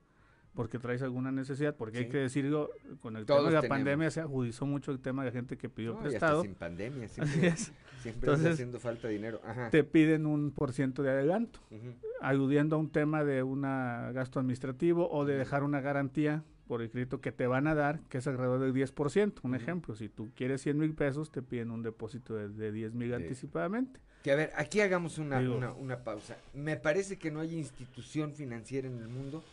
porque traes alguna necesidad, porque hay que decirlo, con el tema de la pandemia se agudizó mucho el tema de la gente que pidió prestado. sin pandemia, siempre, siempre Entonces, haciendo falta dinero. Te piden un por ciento de adelanto, aludiendo a un tema de un gasto administrativo o de dejar una garantía por escrito que te van a dar, que es alrededor del 10%. Un ejemplo, si tú quieres 100 mil pesos, te piden un depósito de, de 10 mil anticipadamente. Que a ver, aquí hagamos una, una, pausa. Me parece que no hay institución financiera en el mundo,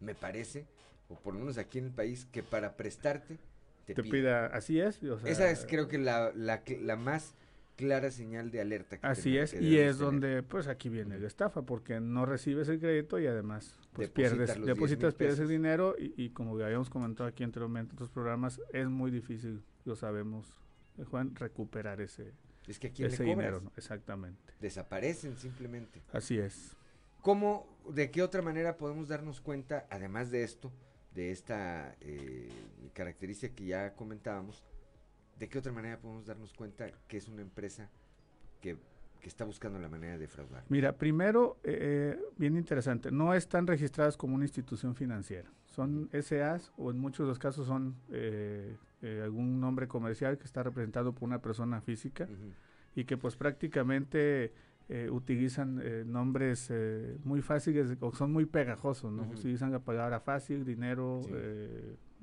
me parece, o por lo menos aquí en el país, que para prestarte te, te pida. Así es. Esa es creo que la, la, la más clara señal de alerta. Así es, y es donde pues aquí viene la estafa, porque no recibes el crédito y además pues pierdes, depositas, pierdes el dinero y, y, como habíamos comentado aquí anteriormente en otros programas, es muy difícil, lo sabemos, eh, Juan, recuperar ese, es que aquí ese dinero. Exactamente. Desaparecen simplemente. Así es. ¿Cómo, de qué otra manera podemos darnos cuenta, además de esto, de esta eh, característica que ya comentábamos, ¿de qué otra manera podemos darnos cuenta que es una empresa que, está buscando la manera de defraudar? Mira, primero, eh, eh, bien interesante, no están registradas como una institución financiera. Son SAs o en muchos de los casos son eh, algún nombre comercial que está representado por una persona física y que pues prácticamente utilizan nombres muy fáciles o son muy pegajosos, ¿no? Utilizan la palabra fácil, dinero,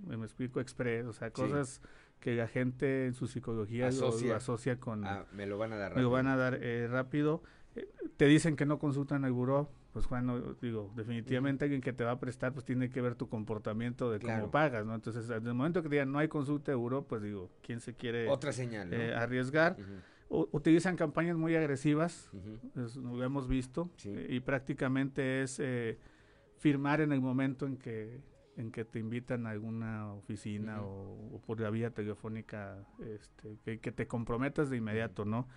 me explico, express, o sea, cosas que la gente en su psicología lo, asocia con... Ah, me lo van a dar rápido. Me lo van a dar eh, rápido. Eh, te dicen que no consultan el buró, pues Juan, digo, definitivamente alguien que te va a prestar, pues tiene que ver tu comportamiento de cómo pagas, ¿no? Entonces, en el momento que digan no hay consulta de buró, pues digo, ¿quién se quiere Otra señal, eh, arriesgar? utilizan campañas muy agresivas, lo hemos visto, y prácticamente es firmar en el momento en que en que te invitan a alguna oficina o, por la vía telefónica, este, que, te comprometas de inmediato, ¿no?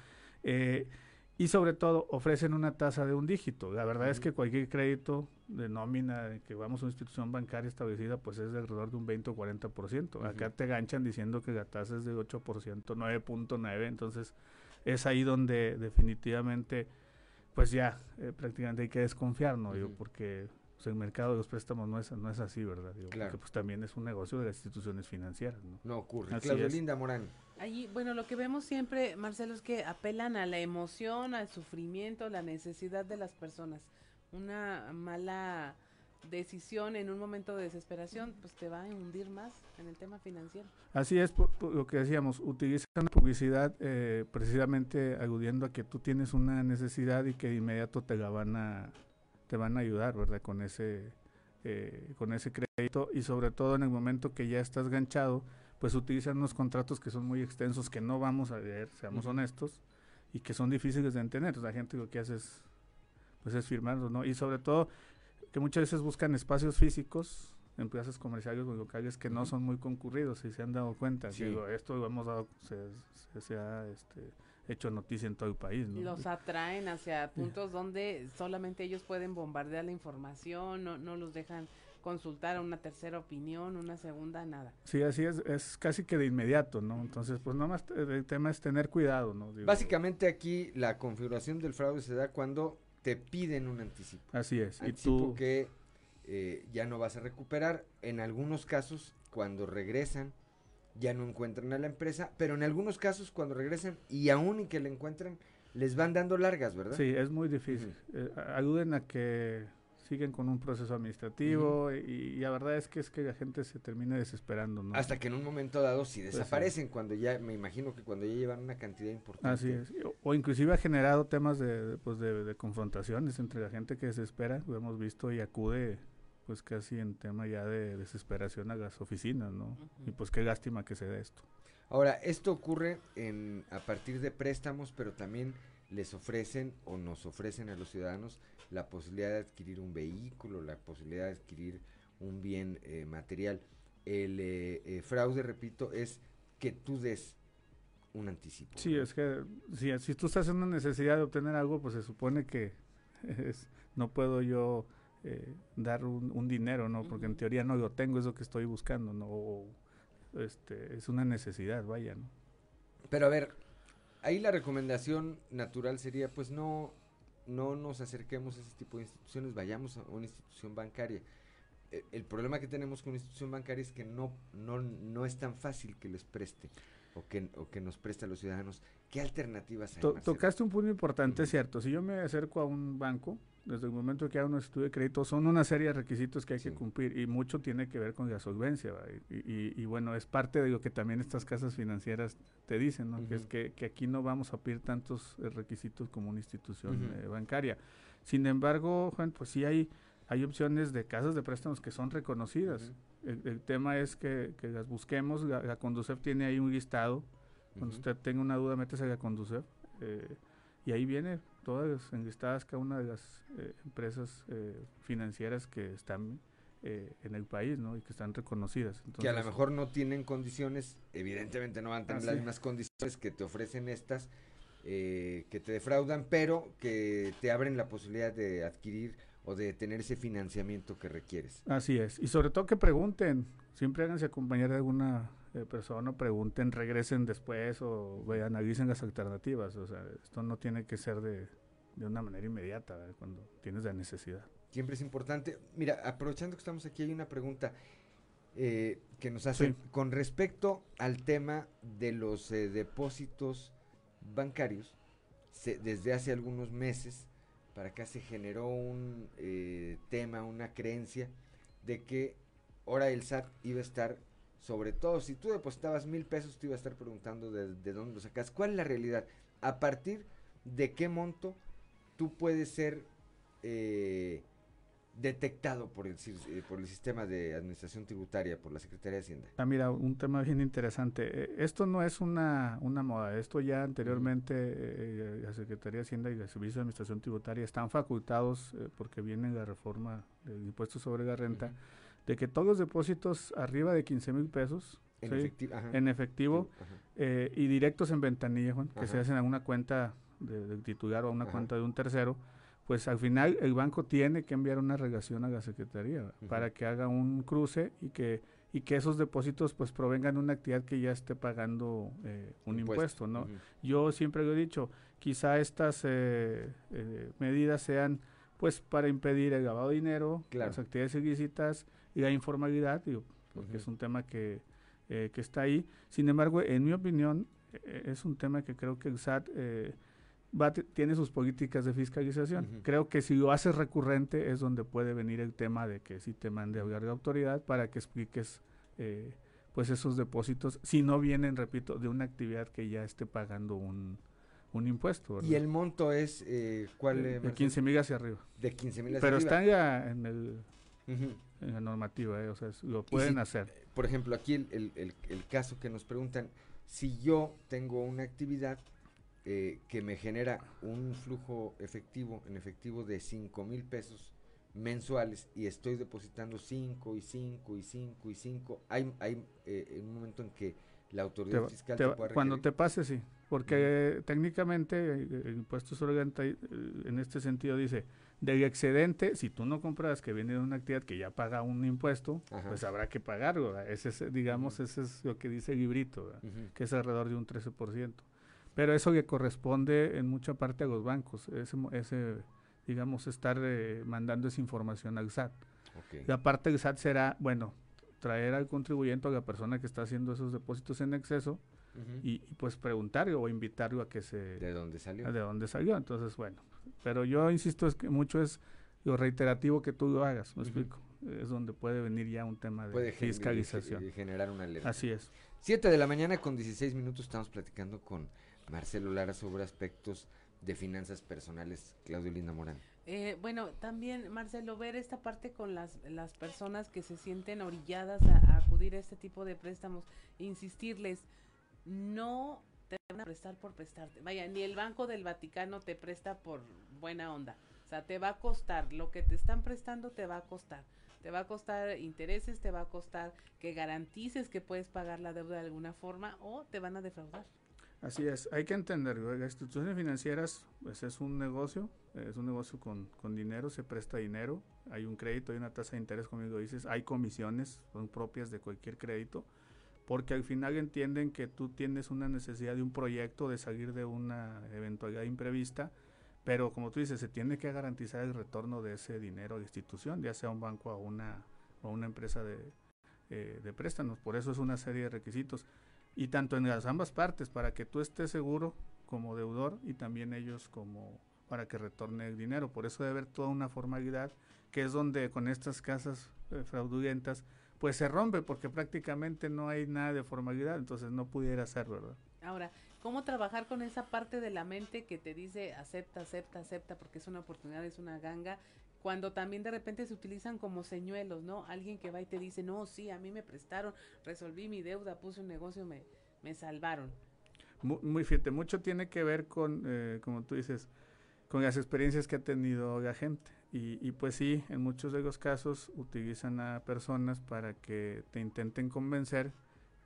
Eh, y sobre todo ofrecen una tasa de un dígito. La verdad es que cualquier crédito de nómina que vamos a una institución bancaria establecida, pues es de alrededor de un 20 o 40%. Acá te ganchan diciendo que la tasa es de 8%, 9.9%, entonces es ahí donde definitivamente, pues ya eh, prácticamente hay que desconfiar, ¿no? porque pues el mercado de los préstamos no es, no es así, ¿verdad? claro. Porque pues también es un negocio de las instituciones financieras, ¿no? No ocurre. Claudia Linda Morán. Allí, bueno, lo que vemos siempre, Marcelo, es que apelan a la emoción, al sufrimiento, la necesidad de las personas. Una mala decisión en un momento de desesperación, pues te va a hundir más en el tema financiero. Así es, lo que decíamos, utilizan la publicidad eh, precisamente aludiendo a que tú tienes una necesidad y que de inmediato te la van a te van a ayudar, ¿verdad? Con ese, eh, con ese crédito y sobre todo en el momento que ya estás ganchado, pues utilizan unos contratos que son muy extensos que no vamos a leer, seamos honestos, y que son difíciles de entender. la gente lo que hace es, pues es firmarlos, ¿no? Y sobre todo que muchas veces buscan espacios físicos en plazas comerciales o locales que no son muy concurridos, si se han dado cuenta. Digo, esto lo hemos dado, se, se ha este, hecho noticia en todo el país. ¿no? Los atraen hacia puntos donde solamente ellos pueden bombardear la información, no, no los dejan consultar una tercera opinión, una segunda, nada. Sí, así es, es casi que de inmediato, ¿no? Entonces, pues nada más el tema es tener cuidado, ¿no? Básicamente aquí la configuración del fraude se da cuando te piden un anticipo. Así es. y tú... que eh, ya no vas a recuperar. En algunos casos, cuando regresan, ya no encuentran a la empresa, pero en algunos casos cuando regresan y aún y que la encuentren, les van dando largas, ¿verdad? Sí, es muy difícil. Eh, ayuden a que siguen con un proceso administrativo y, la verdad es que es que la gente se termina desesperando, ¿no? Hasta que en un momento dado sí pues desaparecen cuando ya, me imagino que cuando ya llevan una cantidad importante. Así es, o, inclusive ha generado temas de, pues de, de, confrontaciones entre la gente que desespera, lo hemos visto y acude pues casi en tema ya de desesperación a las oficinas, ¿no? Y pues qué lástima que se dé esto. Ahora, esto ocurre en, a partir de préstamos, pero también les ofrecen o nos ofrecen a los ciudadanos la posibilidad de adquirir un vehículo, la posibilidad de adquirir un bien eh, material. El eh, eh, fraude, repito, es que tú des un anticipo. Sí, es que si, si tú estás en una necesidad de obtener algo, pues se supone que es, no puedo yo eh, dar un, dinero, ¿no? Porque en teoría no lo tengo, es lo que estoy buscando, ¿no? este, es una necesidad, vaya, ¿no? Pero a ver, ahí la recomendación natural sería, pues no, no nos acerquemos a ese tipo de instituciones, vayamos a una institución bancaria. E, el, problema que tenemos con una institución bancaria es que no, no, no es tan fácil que les preste o que, o que nos preste a los ciudadanos. ¿Qué alternativas hay? tocaste un punto importante, cierto. Si yo me acerco a un banco, desde el momento que hago un estudio de crédito, son una serie de requisitos que hay que cumplir y mucho tiene que ver con la solvencia. Y, bueno, es parte de lo que también estas casas financieras te dicen, ¿no? que es que, aquí no vamos a pedir tantos eh, requisitos como una institución eh, bancaria. Sin embargo, Juan, pues sí hay hay opciones de casas de préstamos que son reconocidas. el, tema es que, las busquemos. La, Conducef tiene ahí un listado. Cuando usted tenga una duda, métese a Conducef. Eh, y ahí viene todas enlistadas cada una de las eh, empresas eh, financieras que están eh, en el país, ¿no? Y que están reconocidas. que a lo mejor no tienen condiciones, evidentemente no van a tener las mismas condiciones que te ofrecen estas, que te defraudan, pero que te abren la posibilidad de adquirir o de tener ese financiamiento que requieres. Así es, y sobre todo que pregunten, siempre háganse acompañar de alguna eh, persona, pregunten, regresen después o analicen las alternativas, o sea, esto no tiene que ser de, de una manera inmediata cuando tienes la necesidad. Siempre es importante. Mira, aprovechando que estamos aquí, hay una pregunta eh, que nos hacen con respecto al tema de los eh, depósitos bancarios. desde hace algunos meses para acá se generó un eh, tema, una creencia de que ahora el SAT iba a estar, sobre todo si tú depositabas mil pesos, te iba a estar preguntando de, de dónde lo sacas. ¿Cuál es la realidad? ¿A partir de qué monto tú puedes ser eh, detectado por el, eh, por el sistema de administración tributaria, por la Secretaría de Hacienda. Ah, mira, un tema bien interesante. Eh, esto no es una, una moda, esto ya anteriormente eh, la Secretaría de Hacienda y el Servicio de Administración Tributaria están facultados, porque viene la reforma del impuesto sobre la renta, de que todos los depósitos arriba de 15 mil pesos en, efectivo y directos en ventanilla, que se hacen a una cuenta del titular o a una cuenta de un tercero, pues al final el banco tiene que enviar una relación a la Secretaría para que haga un cruce y que y que esos depósitos pues provengan de una actividad que ya esté pagando eh, un impuesto, ¿no? Yo siempre lo he dicho, quizá estas eh, eh, medidas sean pues para impedir el lavado de dinero, las actividades ilícitas y la informalidad, porque es un tema que, que está ahí. Sin embargo, en mi opinión, es un tema que creo que el SAT va, tiene sus políticas de fiscalización. Creo que si lo haces recurrente es donde puede venir el tema de que si te mande a hablar de autoridad para que expliques eh, pues esos depósitos, si no vienen, repito, de una actividad que ya esté pagando un, un impuesto. ¿Y el monto es eh, cuál? De, de 15 mil hacia arriba. De 15 mil hacia Pero arriba. Pero está ya en, el, en la normativa, eh, o sea, lo pueden hacer. Por ejemplo, aquí el, el, el caso que nos preguntan, si yo tengo una actividad eh, que me genera un flujo efectivo, en efectivo de 5 mil pesos mensuales y estoy depositando 5 y 5 y 5 y 5, hay, hay eh, un momento en que la autoridad fiscal te, puede Cuando te pase, sí, porque técnicamente el impuesto sobre eh, en este sentido dice, del excedente, si tú no compras que viene de una actividad que ya paga un impuesto, pues habrá que pagarlo. Ese es, digamos, ese es lo que dice el librito, que es alrededor de un 13%. Pero eso que corresponde en mucha parte a los bancos, ese, ese digamos, estar eh, mandando esa información al SAT. La parte del SAT será, bueno, traer al contribuyente a la persona que está haciendo esos depósitos en exceso y, pues preguntarlo o invitarlo a que se... ¿De dónde salió? De dónde salió. Entonces, bueno, pero yo insisto es que mucho es lo reiterativo que tú lo hagas, me explico. Es donde puede venir ya un tema de fiscalización. Y generar una alerta. Así es. Siete de la mañana con 16 minutos estamos platicando con Marcelo Lara sobre aspectos de finanzas personales. Claudio Linda Morán. Eh, bueno, también, Marcelo, ver esta parte con las, las personas que se sienten orilladas a, acudir a este tipo de préstamos, insistirles, no te van a prestar por prestarte. Vaya, ni el Banco del Vaticano te presta por buena onda. O sea, te va a costar, lo que te están prestando te va a costar. Te va a costar intereses, te va a costar que garantices que puedes pagar la deuda de alguna forma o te van a defraudar. Así es, hay que entender, las instituciones financieras pues es un negocio, es un negocio con, con, dinero, se presta dinero, hay un crédito, hay una tasa de interés, como dices, hay comisiones, son propias de cualquier crédito, porque al final entienden que tú tienes una necesidad de un proyecto, de salir de una eventualidad imprevista, pero como tú dices, se tiene que garantizar el retorno de ese dinero a la institución, ya sea un banco o una, o una empresa de, eh, de préstamos, por eso es una serie de requisitos y tanto en las ambas partes, para que tú estés seguro como deudor y también ellos como para que retorne el dinero. Por eso debe haber toda una formalidad que es donde con estas casas eh, fraudulentas pues se rompe porque prácticamente no hay nada de formalidad, entonces no pudiera ser, ¿verdad? Ahora, ¿cómo trabajar con esa parte de la mente que te dice acepta, acepta, acepta porque es una oportunidad, es una ganga? cuando también de repente se utilizan como señuelos, ¿no? Alguien que va y te dice, no, sí, a mí me prestaron, resolví mi deuda, puse un negocio, me, me salvaron. Muy, muy fíjate, mucho tiene que ver con, eh, como tú dices, con las experiencias que ha tenido la gente. Y, y, pues sí, en muchos de los casos utilizan a personas para que te intenten convencer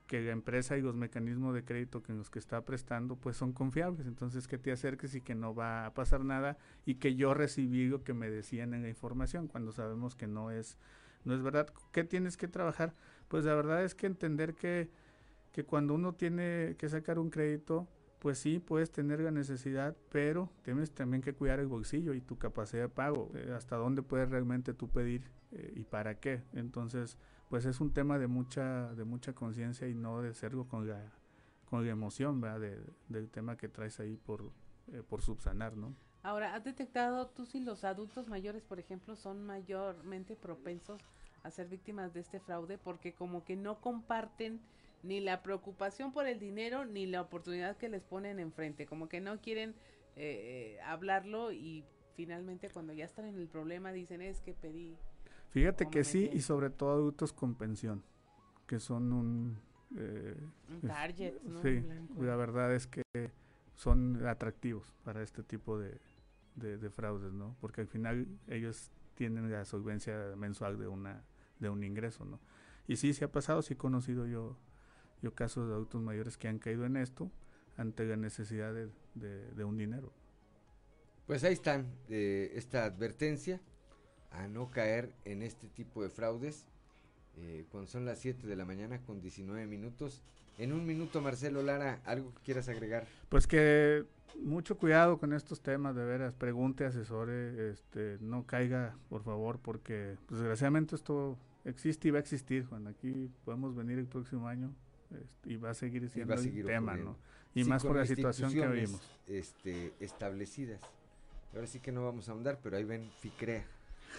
que la empresa y los mecanismos de crédito que los que está prestando pues son confiables, entonces que te acerques y que no va a pasar nada y que yo recibí lo que me decían en la información cuando sabemos que no es no es verdad. ¿Qué tienes que trabajar? Pues la verdad es que entender que, que cuando uno tiene que sacar un crédito, pues sí, puedes tener la necesidad, pero tienes también que cuidar el bolsillo y tu capacidad de pago, eh, hasta dónde puedes realmente tú pedir eh, y para qué. Entonces, pues es un tema de mucha de mucha conciencia y no de serlo con la con la emoción ¿verdad? del tema que traes ahí por eh, por subsanar no ahora has detectado tú si los adultos mayores por ejemplo son mayormente propensos a ser víctimas de este fraude porque como que no comparten ni la preocupación por el dinero ni la oportunidad que les ponen enfrente como que no quieren eh, hablarlo y finalmente cuando ya están en el problema dicen es que pedí Fíjate que sí, y sobre todo adultos con pensión, que son un... Eh, target, ¿no? Sí, la verdad es que son atractivos para este tipo de, de, fraudes, ¿no? Porque al final ellos tienen la solvencia mensual de una de un ingreso, ¿no? Y sí, se ha pasado, sí he conocido yo, yo casos de adultos mayores que han caído en esto ante la necesidad de, de, un dinero. Pues ahí están, eh, esta advertencia a no caer en este tipo de fraudes. Eh, cuando son las 7 de la mañana con 19 minutos. En un minuto, Marcelo Lara, ¿algo que quieras agregar? Pues que mucho cuidado con estos temas, de veras, pregunte, asesore, este, no caiga, por favor, porque pues, desgraciadamente esto existe y va a existir, Juan. Aquí podemos venir el próximo año y va a seguir siendo el tema, ¿no? Y más por la situación que vivimos. Este, establecidas. Ahora sí que no vamos a ahondar, pero ahí ven FICREA.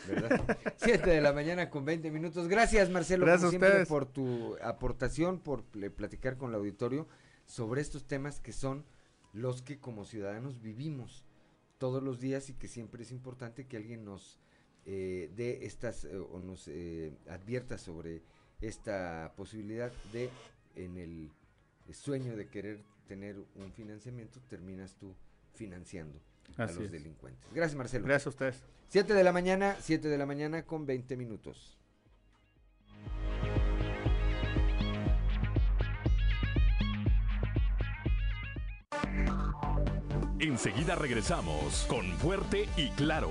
¿verdad? 7 de la mañana con 20 minutos. Gracias, Marcelo, Gracias por tu aportación, por platicar con el auditorio sobre estos temas que son los que como ciudadanos vivimos todos los días y que siempre es importante que alguien nos eh, dé estas eh, o nos eh, advierta sobre esta posibilidad de en el sueño de querer tener un financiamiento terminas tú financiando a los delincuentes. Gracias, Marcelo. Gracias a ustedes. 7 de la mañana, 7 de la mañana con 20 minutos. Enseguida regresamos con Fuerte y Claro.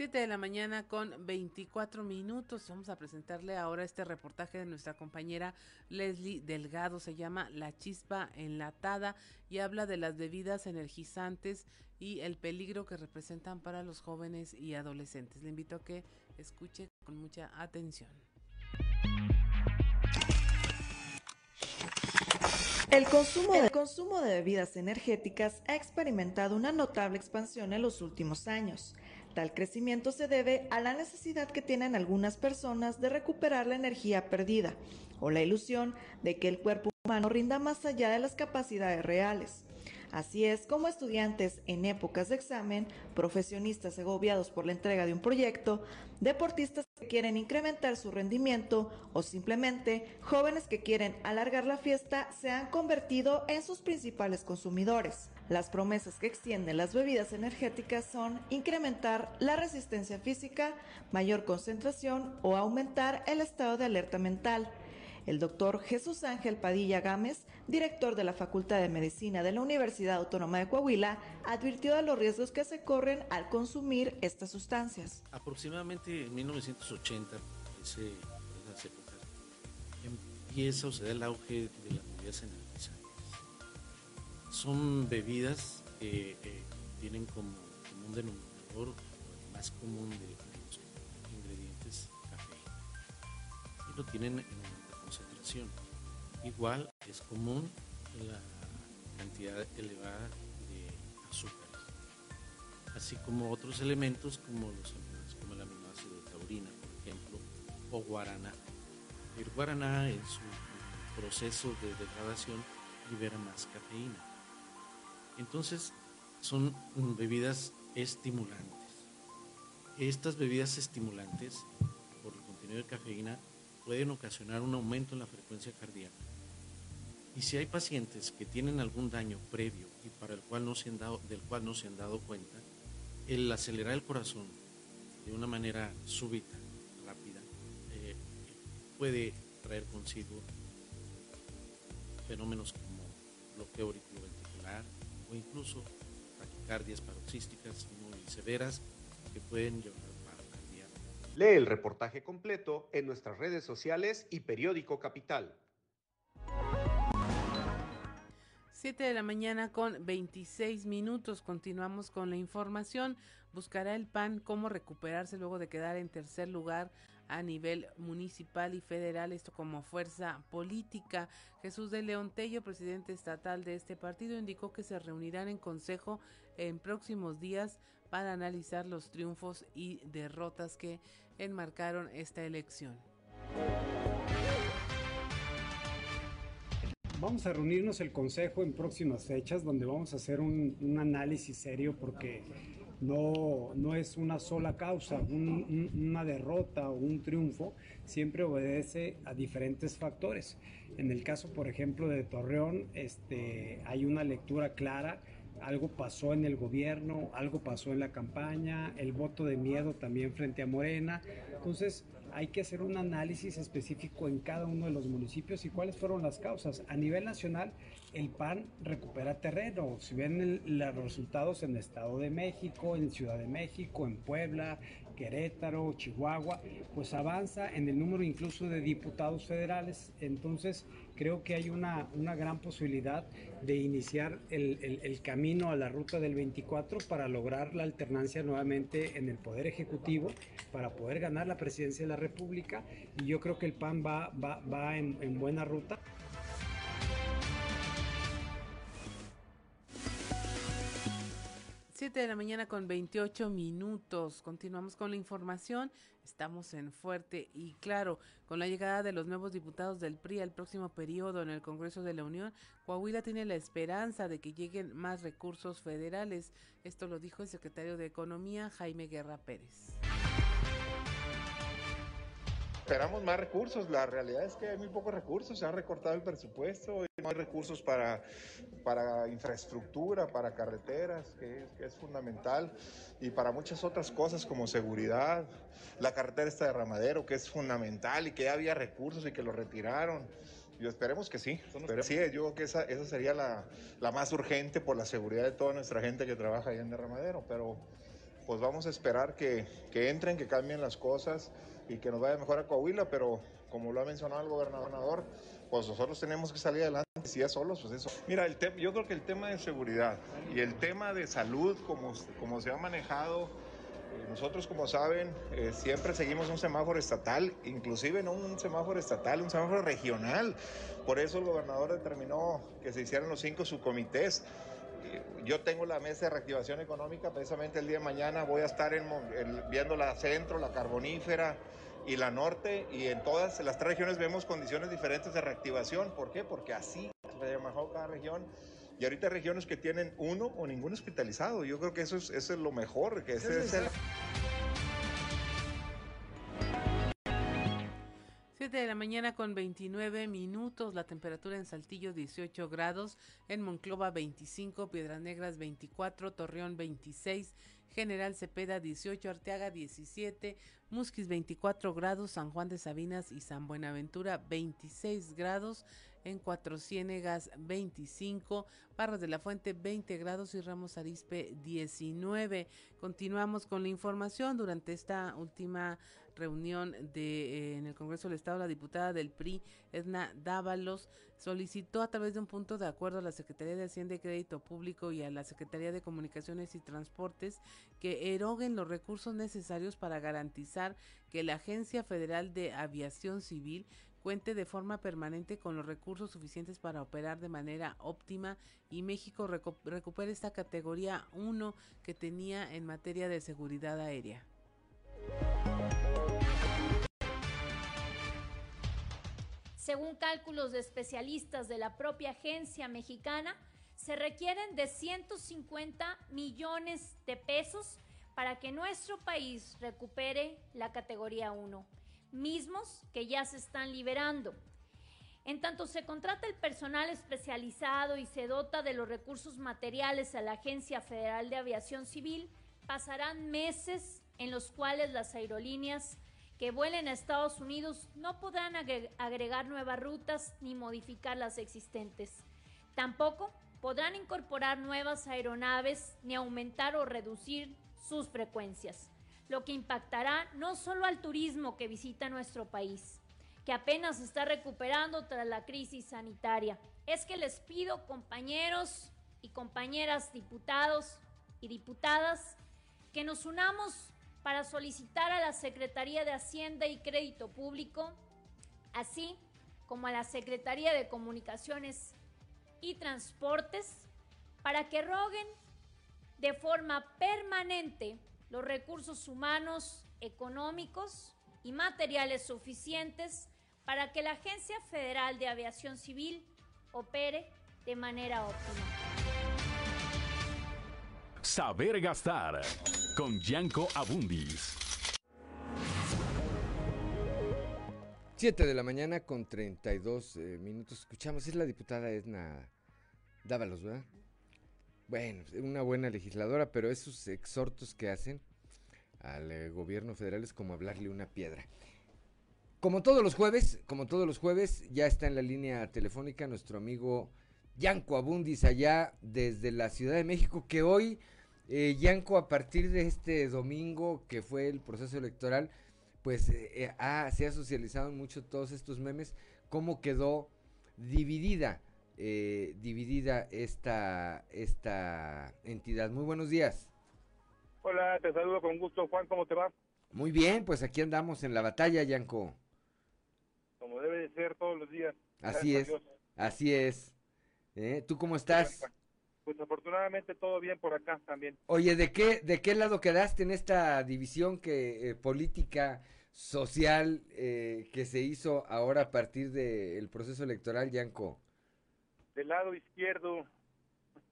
7 de la mañana con 24 minutos. Vamos a presentarle ahora este reportaje de nuestra compañera Leslie Delgado. Se llama La chispa enlatada y habla de las bebidas energizantes y el peligro que representan para los jóvenes y adolescentes. Le invito a que escuche con mucha atención. El consumo, de, el consumo de bebidas energéticas ha experimentado una notable expansión en los últimos años. Tal crecimiento se debe a la necesidad que tienen algunas personas de recuperar la energía perdida o la ilusión de que el cuerpo humano rinda más allá de las capacidades reales. Así es como estudiantes en épocas de examen, profesionistas agobiados por la entrega de un proyecto, deportistas que quieren incrementar su rendimiento o simplemente jóvenes que quieren alargar la fiesta se han convertido en sus principales consumidores. Las promesas que extienden las bebidas energéticas son incrementar la resistencia física, mayor concentración o aumentar el estado de alerta mental el doctor Jesús Ángel Padilla Gámez, director de la Facultad de Medicina de la Universidad Autónoma de Coahuila, advirtió de los riesgos que se corren al consumir estas sustancias. Aproximadamente en 1980, ese, empieza a suceder el auge de las bebidas energizantes. Son bebidas que tienen como, un denominador más común de, los ingredientes café. Y lo tienen en Igual es común la cantidad elevada de azúcares, así como otros elementos como los como el aminoácido taurina, por ejemplo, o guaraná. El guaraná en su proceso de degradación libera más cafeína. Entonces son bebidas estimulantes. Estas bebidas estimulantes, por el contenido de cafeína, pueden ocasionar un aumento en la frecuencia cardíaca. Y si hay pacientes que tienen algún daño previo y para el cual no se han dado, del cual no se han dado cuenta, el acelerar el corazón de una manera súbita, rápida, eh, puede traer consigo fenómenos como bloqueo auriculoventricular o incluso taquicardias paroxísticas muy severas que pueden llevar a. Lee el reportaje completo en nuestras redes sociales y periódico Capital. 7 de la mañana con 26 minutos. Continuamos con la información. Buscará el PAN cómo recuperarse luego de quedar en tercer lugar a nivel municipal y federal, esto como fuerza política. Jesús de León Tello, presidente estatal de este partido, indicó que se reunirán en consejo en próximos días para analizar los triunfos y derrotas que enmarcaron esta elección. Vamos a reunirnos el Consejo en próximas fechas donde vamos a hacer un, un análisis serio porque no, no es una sola causa, un, un, una derrota o un triunfo siempre obedece a diferentes factores. En el caso, por ejemplo, de Torreón, este, hay una lectura clara algo pasó en el gobierno, algo pasó en la campaña, el voto de miedo también frente a Morena. Entonces, hay que hacer un análisis específico en cada uno de los municipios y cuáles fueron las causas. A nivel nacional, el PAN recupera terreno. Si ven los resultados en el Estado de México, en Ciudad de México, en Puebla, Querétaro, Chihuahua, pues avanza en el número incluso de diputados federales. Entonces, creo que hay una, una gran posibilidad de iniciar el, el, camino a la ruta del 24 para lograr la alternancia nuevamente en el Poder Ejecutivo, para poder ganar la presidencia de la República. Y yo creo que el PAN va, va, va en buena ruta. 7 de la mañana con 28 minutos. Continuamos con la información. Estamos en fuerte y claro, con la llegada de los nuevos diputados del PRI al próximo periodo en el Congreso de la Unión, Coahuila tiene la esperanza de que lleguen más recursos federales. Esto lo dijo el secretario de Economía, Jaime Guerra Pérez esperamos más recursos. La realidad es que hay muy pocos recursos. Se ha recortado el presupuesto. No hay recursos para, para infraestructura, para carreteras, que es, que es, fundamental, y para muchas otras cosas como seguridad. La carretera está de Ramadero, que es fundamental y que ya había recursos y que lo retiraron. Yo esperemos que sí. Pero sí, yo creo que esa, esa sería la, la, más urgente por la seguridad de toda nuestra gente que trabaja allá en Derramadero. Pero pues vamos a esperar que, que entren, que cambien las cosas y que nos vaya mejor a Coahuila, pero como lo ha mencionado el gobernador, pues nosotros tenemos que salir adelante, si es solos, pues eso. Mira, el yo creo que el tema de seguridad y el tema de salud, como, como se ha manejado, eh, nosotros como saben, eh, siempre seguimos un semáforo estatal, inclusive no un semáforo estatal, un semáforo regional. Por eso el gobernador determinó que se hicieran los cinco subcomités yo tengo la mesa de reactivación económica, precisamente el día de mañana voy a estar en, en, viendo la centro, la carbonífera y la norte, y en todas las tres regiones vemos condiciones diferentes de reactivación. ¿Por qué? Porque así se mejor cada región. Y ahorita hay regiones que tienen uno o ningún hospitalizado. Yo creo que eso es, eso es lo mejor, que ese es el... 7 de la mañana con 29 minutos, la temperatura en Saltillo 18 grados, en Monclova 25, Piedras Negras 24, Torreón 26, General Cepeda 18, Arteaga 17, Musquis 24 grados, San Juan de Sabinas y San Buenaventura 26 grados, en Cuatro Ciénegas 25, Barras de la Fuente 20 grados y Ramos Arispe 19. Continuamos con la información durante esta última reunión de, eh, en el Congreso del Estado, la diputada del PRI, Edna Dávalos, solicitó a través de un punto de acuerdo a la Secretaría de Hacienda y Crédito Público y a la Secretaría de Comunicaciones y Transportes que eroguen los recursos necesarios para garantizar que la Agencia Federal de Aviación Civil cuente de forma permanente con los recursos suficientes para operar de manera óptima y México recu recupere esta categoría 1 que tenía en materia de seguridad aérea. Según cálculos de especialistas de la propia agencia mexicana, se requieren de 150 millones de pesos para que nuestro país recupere la categoría 1, mismos que ya se están liberando. En tanto se contrata el personal especializado y se dota de los recursos materiales a la Agencia Federal de Aviación Civil, pasarán meses en los cuales las aerolíneas que vuelen a Estados Unidos no podrán agregar nuevas rutas ni modificar las existentes. Tampoco podrán incorporar nuevas aeronaves ni aumentar o reducir sus frecuencias, lo que impactará no solo al turismo que visita nuestro país, que apenas está recuperando tras la crisis sanitaria. Es que les pido, compañeros y compañeras diputados y diputadas, que nos unamos para solicitar a la Secretaría de Hacienda y Crédito Público, así como a la Secretaría de Comunicaciones y Transportes, para que roguen de forma permanente los recursos humanos, económicos y materiales suficientes para que la Agencia Federal de Aviación Civil opere de manera óptima. Saber gastar con Gianco Abundis. 7 de la mañana con 32 eh, minutos. Escuchamos, es la diputada Edna Dávalos, ¿verdad? Bueno, una buena legisladora, pero esos exhortos que hacen al eh, gobierno federal es como hablarle una piedra. Como todos los jueves, como todos los jueves, ya está en la línea telefónica nuestro amigo Yanko Abundis allá desde la Ciudad de México, que hoy, eh, Yanko, a partir de este domingo que fue el proceso electoral, pues eh, se ha socializado mucho todos estos memes, cómo quedó dividida eh, dividida esta, esta entidad. Muy buenos días. Hola, te saludo con gusto, Juan, ¿cómo te va? Muy bien, pues aquí andamos en la batalla, Yanko. Como debe de ser todos los días. Así es, así es. ¿Eh? ¿Tú cómo estás? Pues afortunadamente todo bien por acá también. Oye, ¿de qué, de qué lado quedaste en esta división que eh, política social que se hizo ahora a partir del proceso electoral, Yanko? Del lado izquierdo.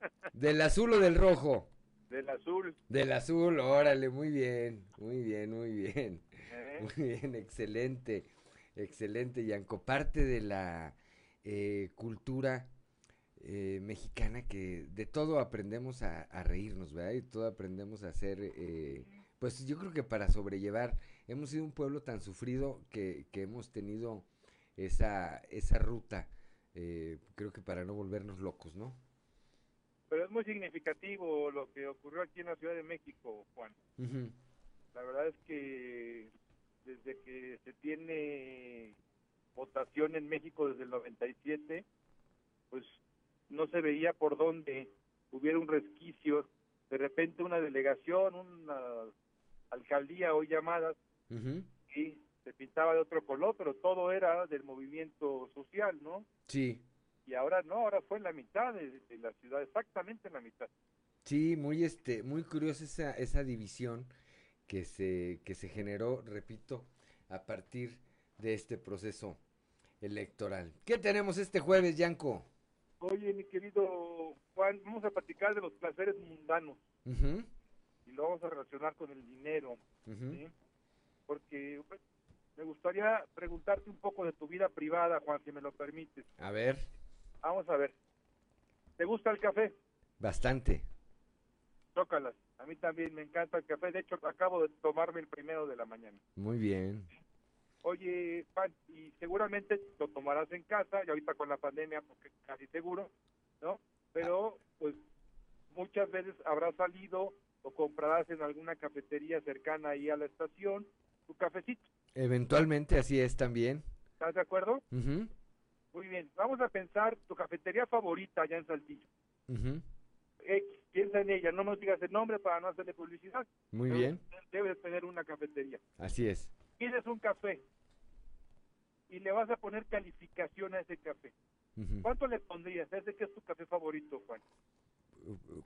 ¿Del azul o del rojo? Del azul. Del azul, órale, muy bien, muy bien, muy bien. ¿Eh? Muy bien, excelente, excelente, Yanko. Parte de la eh, cultura eh, mexicana que de todo aprendemos a, reírnos, ¿verdad? Y todo aprendemos a hacer, pues yo creo que para sobrellevar, hemos sido un pueblo tan sufrido que, que hemos tenido esa, esa ruta eh, creo que para no volvernos locos, ¿no? Pero es muy significativo lo que ocurrió aquí en la Ciudad de México, Juan. La verdad es que desde que se tiene votación en México desde el 97, pues no se veía por dónde hubiera un resquicio. De repente una delegación, una alcaldía hoy llamadas, y se pintaba de otro color, pero todo era del movimiento social, ¿no? Sí. Y ahora no, ahora fue en la mitad de, la ciudad, exactamente en la mitad. Sí, muy este, muy curiosa esa, esa división que se, que se generó, repito, a partir de este proceso electoral. ¿Qué tenemos este jueves, Yanko? Oye, mi querido Juan, vamos a platicar de los placeres mundanos. Y lo vamos a relacionar con el dinero. Porque pues, me gustaría preguntarte un poco de tu vida privada, Juan, si me lo permites. A ver. Vamos a ver. ¿Te gusta el café? Bastante. Tócalas. A mí también me encanta el café. De hecho, acabo de tomarme el primero de la mañana. Muy bien. Oye, y seguramente lo tomarás en casa, y ahorita con la pandemia, porque casi seguro, ¿no? Pero, pues, muchas veces habrás salido o comprarás en alguna cafetería cercana ahí a la estación tu cafecito. Eventualmente así es también. ¿Estás de acuerdo? Muy bien, vamos a pensar tu cafetería favorita allá en Saltillo. piensa en ella, no nos digas el nombre para no hacerle publicidad. Muy bien. Debes tener una cafetería. Así es. Pides un café y le vas a poner calificación a ese café. ¿Cuánto le pondrías? ¿Ese que es tu café favorito, Juan?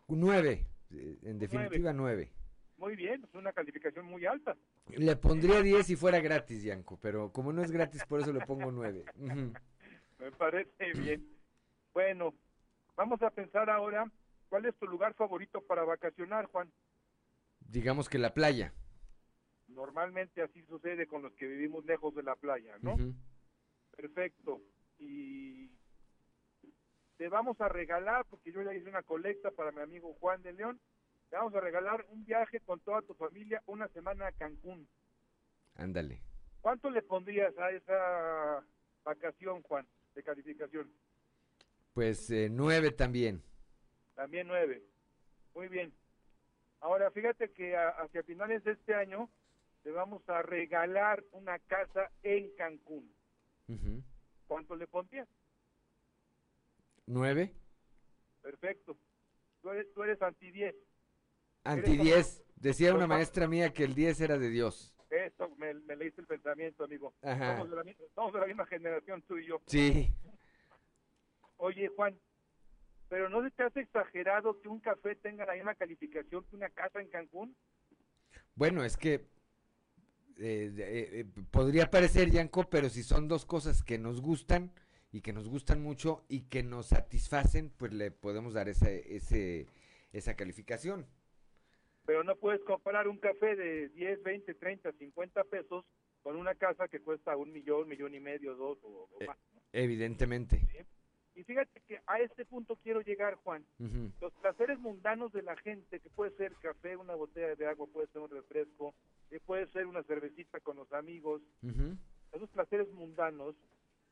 Nueve, en definitiva nueve. Muy bien, es una calificación muy alta. Le pondría 10 si fuera gratis, Yanko, pero como no es gratis, por eso le pongo 9. Me parece bien. Bueno, vamos a pensar ahora, ¿cuál es tu lugar favorito para vacacionar, Juan? Digamos que la playa. Normalmente así sucede con los que vivimos lejos de la playa, ¿no? Perfecto. Y te vamos a regalar, porque yo ya hice una colecta para mi amigo Juan de León, te vamos a regalar un viaje con toda tu familia una semana a Cancún. Ándale. ¿Cuánto le pondrías a esa vacación, Juan, de calificación? Pues eh, nueve también. También nueve. Muy bien. Ahora, fíjate que hacia finales de este año te vamos a regalar una casa en Cancún. ¿Cuánto le pondrías? ¿Nueve? Perfecto. Tú eres, tú eres anti 10. Anti 10. Decía una maestra mía que el 10 era de Dios. Eso, me, me leíste el pensamiento, amigo. Somos de, la, somos de la misma generación, tú y yo. Sí. Oye, Juan, pero ¿no te hace exagerado que un café tenga la misma calificación que una casa en Cancún? Bueno, es que eh, eh, eh, podría parecer, Yanko, pero si son dos cosas que nos gustan y que nos gustan mucho y que nos satisfacen, pues le podemos dar ese, ese, esa calificación. Pero no puedes comparar un café de 10, 20, 30, 50 pesos con una casa que cuesta un millón, millón y medio, dos o, más. Evidentemente. Y fíjate que a este punto quiero llegar, Juan. Los placeres mundanos de la gente, que puede ser café, una botella de agua, puede ser un refresco, que puede ser una cervecita con los amigos, esos placeres mundanos,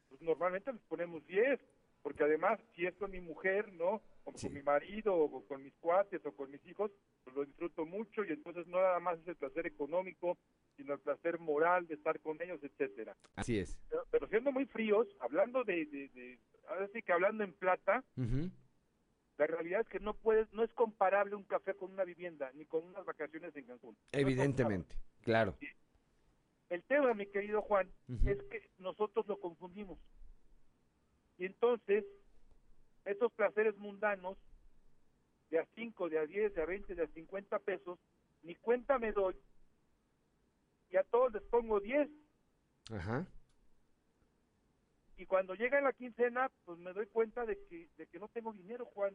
pues normalmente les ponemos 10, porque además, si es con mi mujer, ¿no? O con mi marido, o con mis cuates, o con mis hijos, pues lo disfruto mucho y entonces no nada más es el placer económico, sino el placer moral de estar con ellos, etcétera. Así es. Pero, siendo muy fríos, hablando de, de, ahora sí que hablando en plata, la realidad es que no puedes, no es comparable un café con una vivienda, ni con unas vacaciones en Cancún. Evidentemente, claro. El tema, mi querido Juan, es que nosotros lo confundimos. Y entonces, esos placeres mundanos, de a 5, de a 10, de a 20, de a 50 pesos, ni cuenta me doy, y a todos les pongo 10. Ajá. Y cuando llega la quincena, pues me doy cuenta de que, de que no tengo dinero, Juan.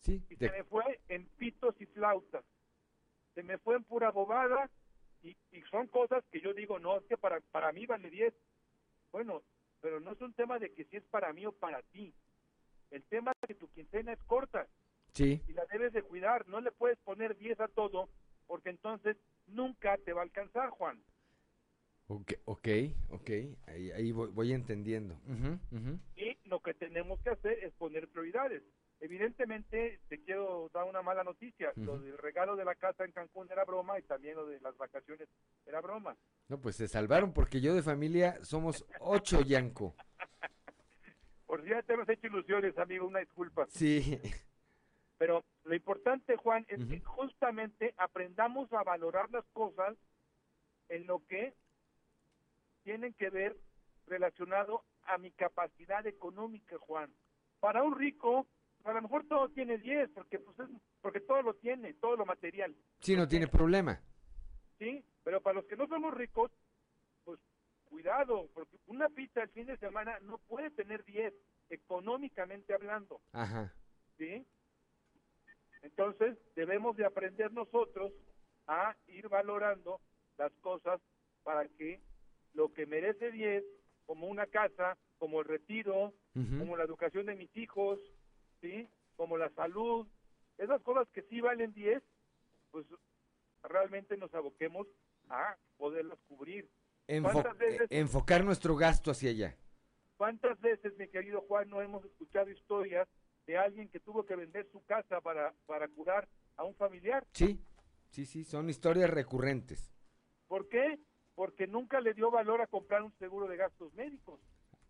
Sí. Y se me fue en pitos y flautas. Se me fue en pura bobada y, y son cosas que yo digo, no, es que para, para mí vale 10. Bueno, pero no es un tema de que si es para mí o para ti. El tema es que tu quincena es corta. Sí. Y la debes de cuidar. No le puedes poner 10 a todo porque entonces nunca te va a alcanzar, Juan. Ok, ok, ok. Ahí, ahí voy, entendiendo. Y lo que tenemos que hacer es poner prioridades. Evidentemente, te quiero dar una mala noticia. Lo del regalo de la casa en Cancún era broma y también lo de las vacaciones era broma. No, pues se salvaron porque yo de familia somos ocho, Yanko. Por si ya te hemos hecho ilusiones, amigo, una disculpa. Sí. Pero lo importante, Juan, es que justamente aprendamos a valorar las cosas en lo que tienen que ver relacionado a mi capacidad económica, Juan. Para un rico, a lo mejor todo tiene 10, porque pues porque todo lo tiene, todo lo material. Sí, no tiene problema. Sí, pero para los que no somos ricos, pues cuidado, porque una pizza el fin de semana no puede tener 10, económicamente hablando. Ajá. ¿Sí? Entonces, debemos de aprender nosotros a ir valorando las cosas para que lo que merece 10, como una casa, como el retiro, como la educación de mis hijos, ¿sí? Como la salud, esas cosas que sí valen 10, pues realmente nos aboquemos a poderlas cubrir. enfocar nuestro gasto hacia allá. ¿Cuántas veces, mi querido Juan, no hemos escuchado historias de alguien que tuvo que vender su casa para, para curar a un familiar? Sí, sí, sí, son historias recurrentes. ¿Por qué? Porque nunca le dio valor a comprar un seguro de gastos médicos.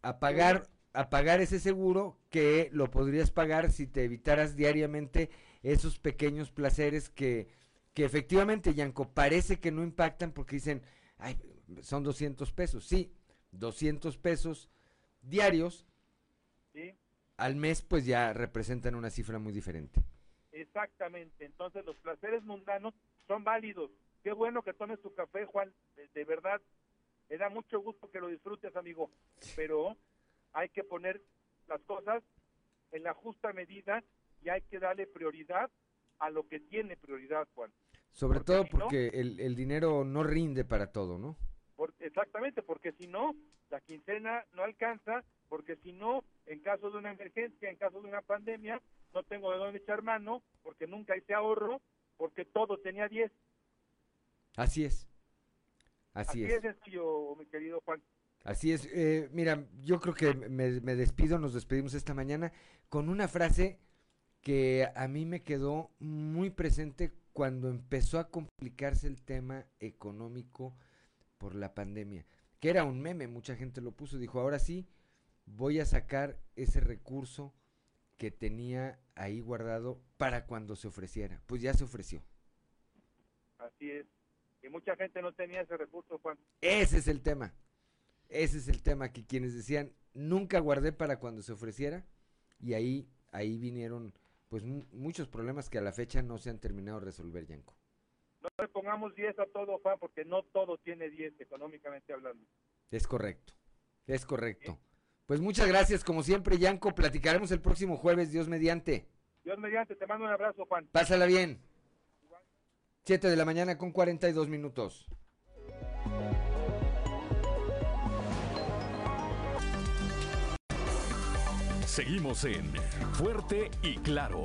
A pagar, a pagar ese seguro que lo podrías pagar si te evitaras diariamente esos pequeños placeres que, que efectivamente, Yanko, parece que no impactan porque dicen, ay, son 200 pesos. Sí, 200 pesos diarios al mes pues ya representan una cifra muy diferente. Exactamente, entonces los placeres mundanos son válidos. Qué bueno que tomes tu café, Juan, de, verdad, me da mucho gusto que lo disfrutes, amigo, pero hay que poner las cosas en la justa medida y hay que darle prioridad a lo que tiene prioridad, Juan. Sobre todo porque el, el, dinero no rinde para todo, ¿no? exactamente, porque si no, la quincena no alcanza, porque si no, en caso de una emergencia, en caso de una pandemia, no tengo de dónde echar mano, porque nunca hice ahorro, porque todo tenía 10. Así es. Así, Así es. mi querido Juan. Así es. Eh, mira, yo creo que me, me despido, nos despedimos esta mañana con una frase que a mí me quedó muy presente cuando empezó a complicarse el tema económico por la pandemia, que era un meme, mucha gente lo puso, dijo, ahora sí, voy a sacar ese recurso que tenía ahí guardado para cuando se ofreciera. Pues ya se ofreció. Así es. Y mucha gente no tenía ese recurso, Juan. Ese es el tema. Ese es el tema que quienes decían, nunca guardé para cuando se ofreciera. Y ahí, ahí vinieron pues muchos problemas que a la fecha no se han terminado de resolver, Yanko. No le pongamos 10 a todo, Juan, porque no todo tiene 10 económicamente hablando. Es correcto, es correcto. Pues muchas gracias, como siempre, Yanko. Platicaremos el próximo jueves, Dios mediante. Dios mediante, te mando un abrazo, Juan. Pásala bien. 7 de la mañana con 42 minutos. Seguimos en Fuerte y Claro.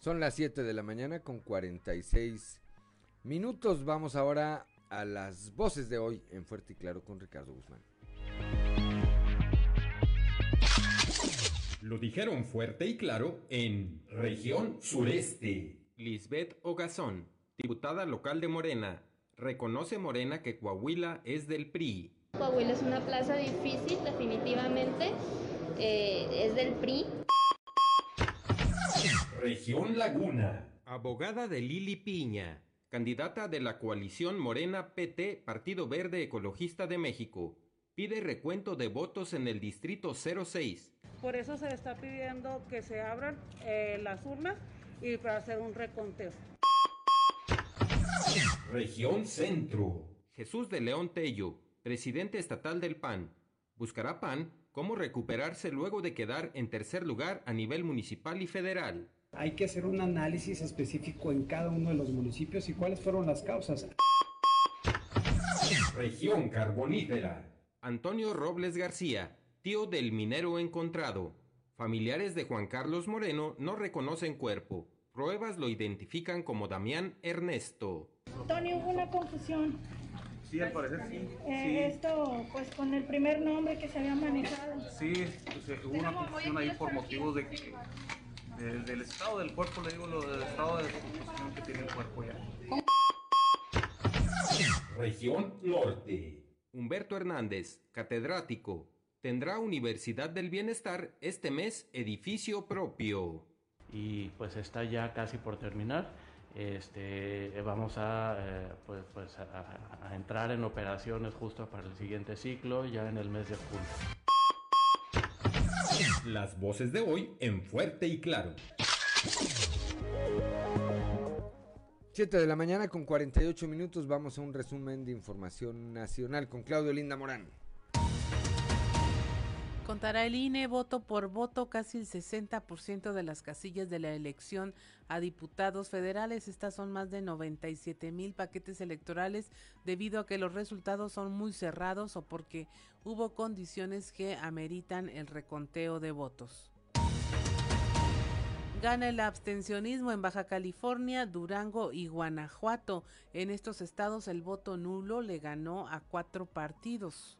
Son las 7 de la mañana con 46 minutos. Vamos ahora a las voces de hoy en Fuerte y Claro con Ricardo Guzmán. Lo dijeron fuerte y claro en Región Sureste. Lisbeth Ogazón, diputada local de Morena, reconoce Morena que Coahuila es del PRI. Coahuila es una plaza difícil, definitivamente. Eh, es del PRI. Región Laguna. Abogada de Lili Piña, candidata de la coalición Morena PT Partido Verde Ecologista de México, pide recuento de votos en el distrito 06. Por eso se está pidiendo que se abran eh, las urnas y para hacer un reconteo. Región Centro. Jesús de León Tello, presidente estatal del PAN, buscará PAN cómo recuperarse luego de quedar en tercer lugar a nivel municipal y federal. Hay que hacer un análisis específico en cada uno de los municipios y cuáles fueron las causas. Región Carbonífera. Antonio Robles García, tío del minero encontrado. Familiares de Juan Carlos Moreno no reconocen cuerpo. Pruebas lo identifican como Damián Ernesto. Tony, hubo una confusión. Sí, al parecer sí. Eh, esto, pues con el primer nombre que se había manejado. Sí, pues, eh, hubo una confusión ahí por motivos de que del estado del cuerpo, le digo, lo del estado de descomposición que tiene el cuerpo ya. Región Norte. Humberto Hernández, catedrático, tendrá Universidad del Bienestar este mes edificio propio. Y pues está ya casi por terminar. Este, vamos a, eh, pues, pues a, a entrar en operaciones justo para el siguiente ciclo, ya en el mes de julio. Las voces de hoy en Fuerte y Claro. 7 de la mañana con 48 minutos vamos a un resumen de información nacional con Claudio Linda Morán. Contará el INE voto por voto casi el 60% de las casillas de la elección a diputados federales. Estas son más de 97 mil paquetes electorales debido a que los resultados son muy cerrados o porque hubo condiciones que ameritan el reconteo de votos. Gana el abstencionismo en Baja California, Durango y Guanajuato. En estos estados el voto nulo le ganó a cuatro partidos.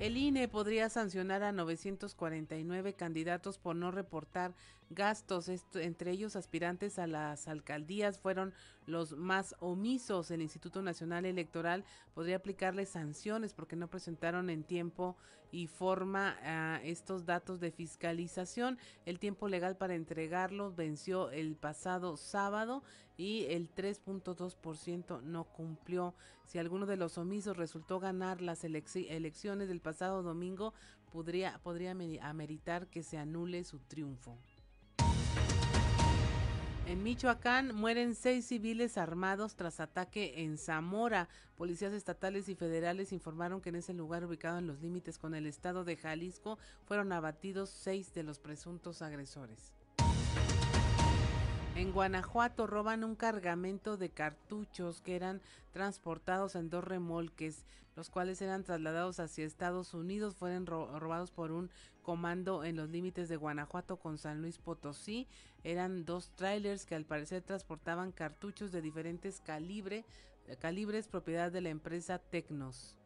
El INE podría sancionar a 949 candidatos por no reportar gastos, entre ellos aspirantes a las alcaldías fueron los más omisos. El Instituto Nacional Electoral podría aplicarles sanciones porque no presentaron en tiempo y forma a estos datos de fiscalización. El tiempo legal para entregarlos venció el pasado sábado y el 3.2% no cumplió. Si alguno de los omisos resultó ganar las elecciones del pasado domingo, podría, podría ameritar que se anule su triunfo. En Michoacán mueren seis civiles armados tras ataque en Zamora. Policías estatales y federales informaron que en ese lugar ubicado en los límites con el estado de Jalisco fueron abatidos seis de los presuntos agresores. En Guanajuato roban un cargamento de cartuchos que eran transportados en dos remolques, los cuales eran trasladados hacia Estados Unidos, fueron robados por un comando en los límites de Guanajuato con San Luis Potosí. Eran dos trailers que al parecer transportaban cartuchos de diferentes calibre, calibres, propiedad de la empresa Tecnos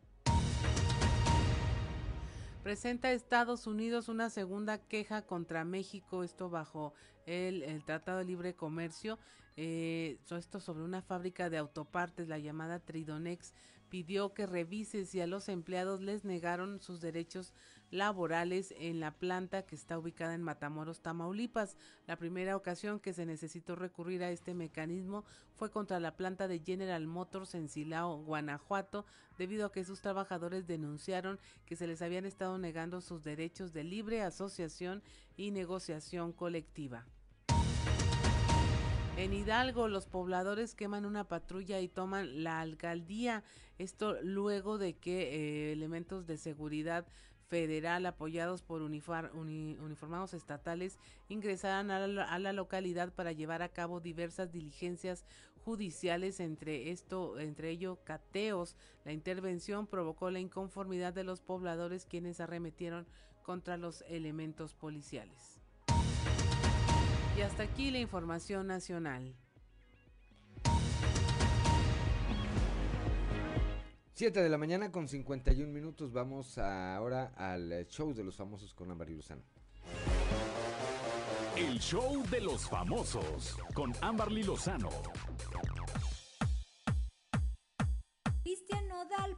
presenta Estados Unidos una segunda queja contra México, esto bajo el, Tratado de Libre Comercio, eh, esto sobre una fábrica de autopartes, la llamada Tridonex, pidió que revise si a los empleados les negaron sus derechos laborales en la planta que está ubicada en Matamoros, Tamaulipas. La primera ocasión que se necesitó recurrir a este mecanismo fue contra la planta de General Motors en Silao, Guanajuato, debido a que sus trabajadores denunciaron que se les habían estado negando sus derechos de libre asociación y negociación colectiva. En Hidalgo, los pobladores queman una patrulla y toman la alcaldía. Esto luego de que eh, elementos de seguridad federal apoyados por uniformados estatales ingresaran a la, a la, localidad para llevar a cabo diversas diligencias judiciales entre esto entre ello cateos la intervención provocó la inconformidad de los pobladores quienes arremetieron contra los elementos policiales y hasta aquí la información nacional. 7 de la mañana con 51 minutos. Vamos ahora al show de los famosos con Amberly Lozano. El show de los famosos con Amberly Lozano.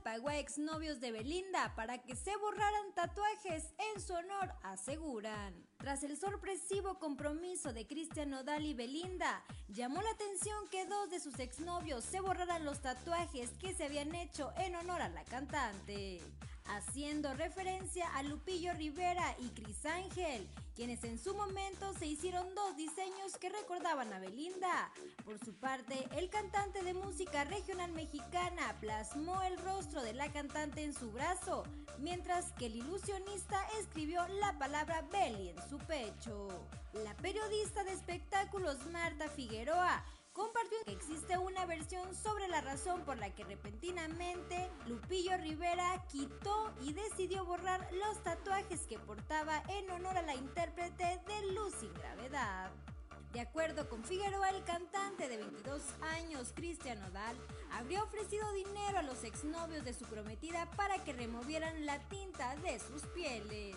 Pagó a exnovios de Belinda para que se borraran tatuajes en su honor, aseguran. Tras el sorpresivo compromiso de Cristian Nodal y Belinda, llamó la atención que dos de sus exnovios se borraran los tatuajes que se habían hecho en honor a la cantante haciendo referencia a Lupillo Rivera y Cris Ángel, quienes en su momento se hicieron dos diseños que recordaban a Belinda. Por su parte, el cantante de música regional mexicana plasmó el rostro de la cantante en su brazo, mientras que el ilusionista escribió la palabra Belly en su pecho. La periodista de espectáculos Marta Figueroa compartió que existe una versión sobre la razón por la que repentinamente Lupillo Rivera quitó y decidió borrar los tatuajes que portaba en honor a la intérprete de Luz sin Gravedad. De acuerdo con Figueroa, el cantante de 22 años, Cristian Odal, habría ofrecido dinero a los exnovios de su prometida para que removieran la tinta de sus pieles.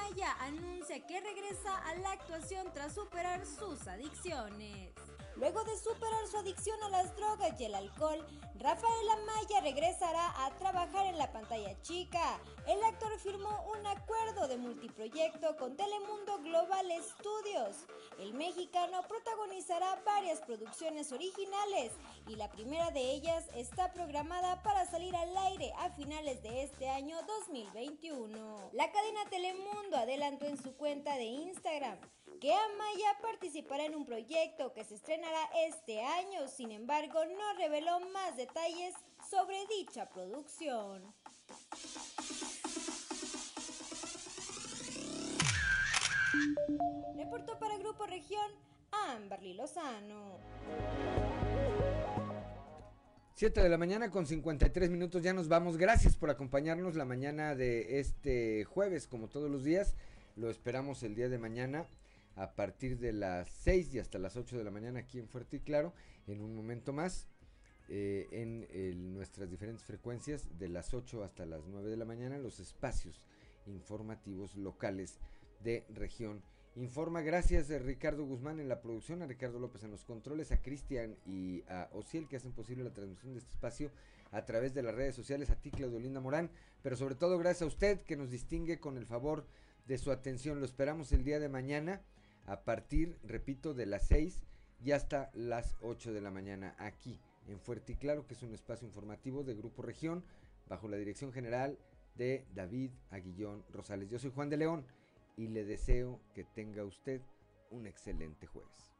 Maya anuncia que regresa a la actuación tras superar sus adicciones. Luego de superar su adicción a las drogas y el alcohol, Rafael Amaya regresará a trabajar en la pantalla chica. El actor firmó un acuerdo de multiproyecto con Telemundo Global Studios. El mexicano protagonizará varias producciones originales y la primera de ellas está programada para salir al aire a finales de este año 2021. La cadena Telemundo adelantó en su cuenta de Instagram que Amaya participará en un proyecto que se estrenará este año, sin embargo no reveló más detalles sobre dicha producción. Reportó para Grupo Región Amberly Lozano. 7 de la mañana con 53 minutos, ya nos vamos. Gracias por acompañarnos la mañana de este jueves, como todos los días. Lo esperamos el día de mañana a partir de las 6 y hasta las 8 de la mañana aquí en Fuerte y Claro. En un momento más, eh, en nuestras diferentes frecuencias, de las 8 hasta las 9 de la mañana, los espacios informativos locales de región. Informa, gracias a Ricardo Guzmán en la producción, a Ricardo López en los controles, a Cristian y a Ociel que hacen posible la transmisión de este espacio a través de las redes sociales, a ti Claudio Linda Morán, pero sobre todo gracias a usted que nos distingue con el favor de su atención. Lo esperamos el día de mañana a partir, repito, de las 6 y hasta las 8 de la mañana aquí en Fuerte y Claro, que es un espacio informativo de Grupo Región, bajo la dirección general de David Aguillón Rosales. Yo soy Juan de León y le deseo que tenga usted un excelente jueves.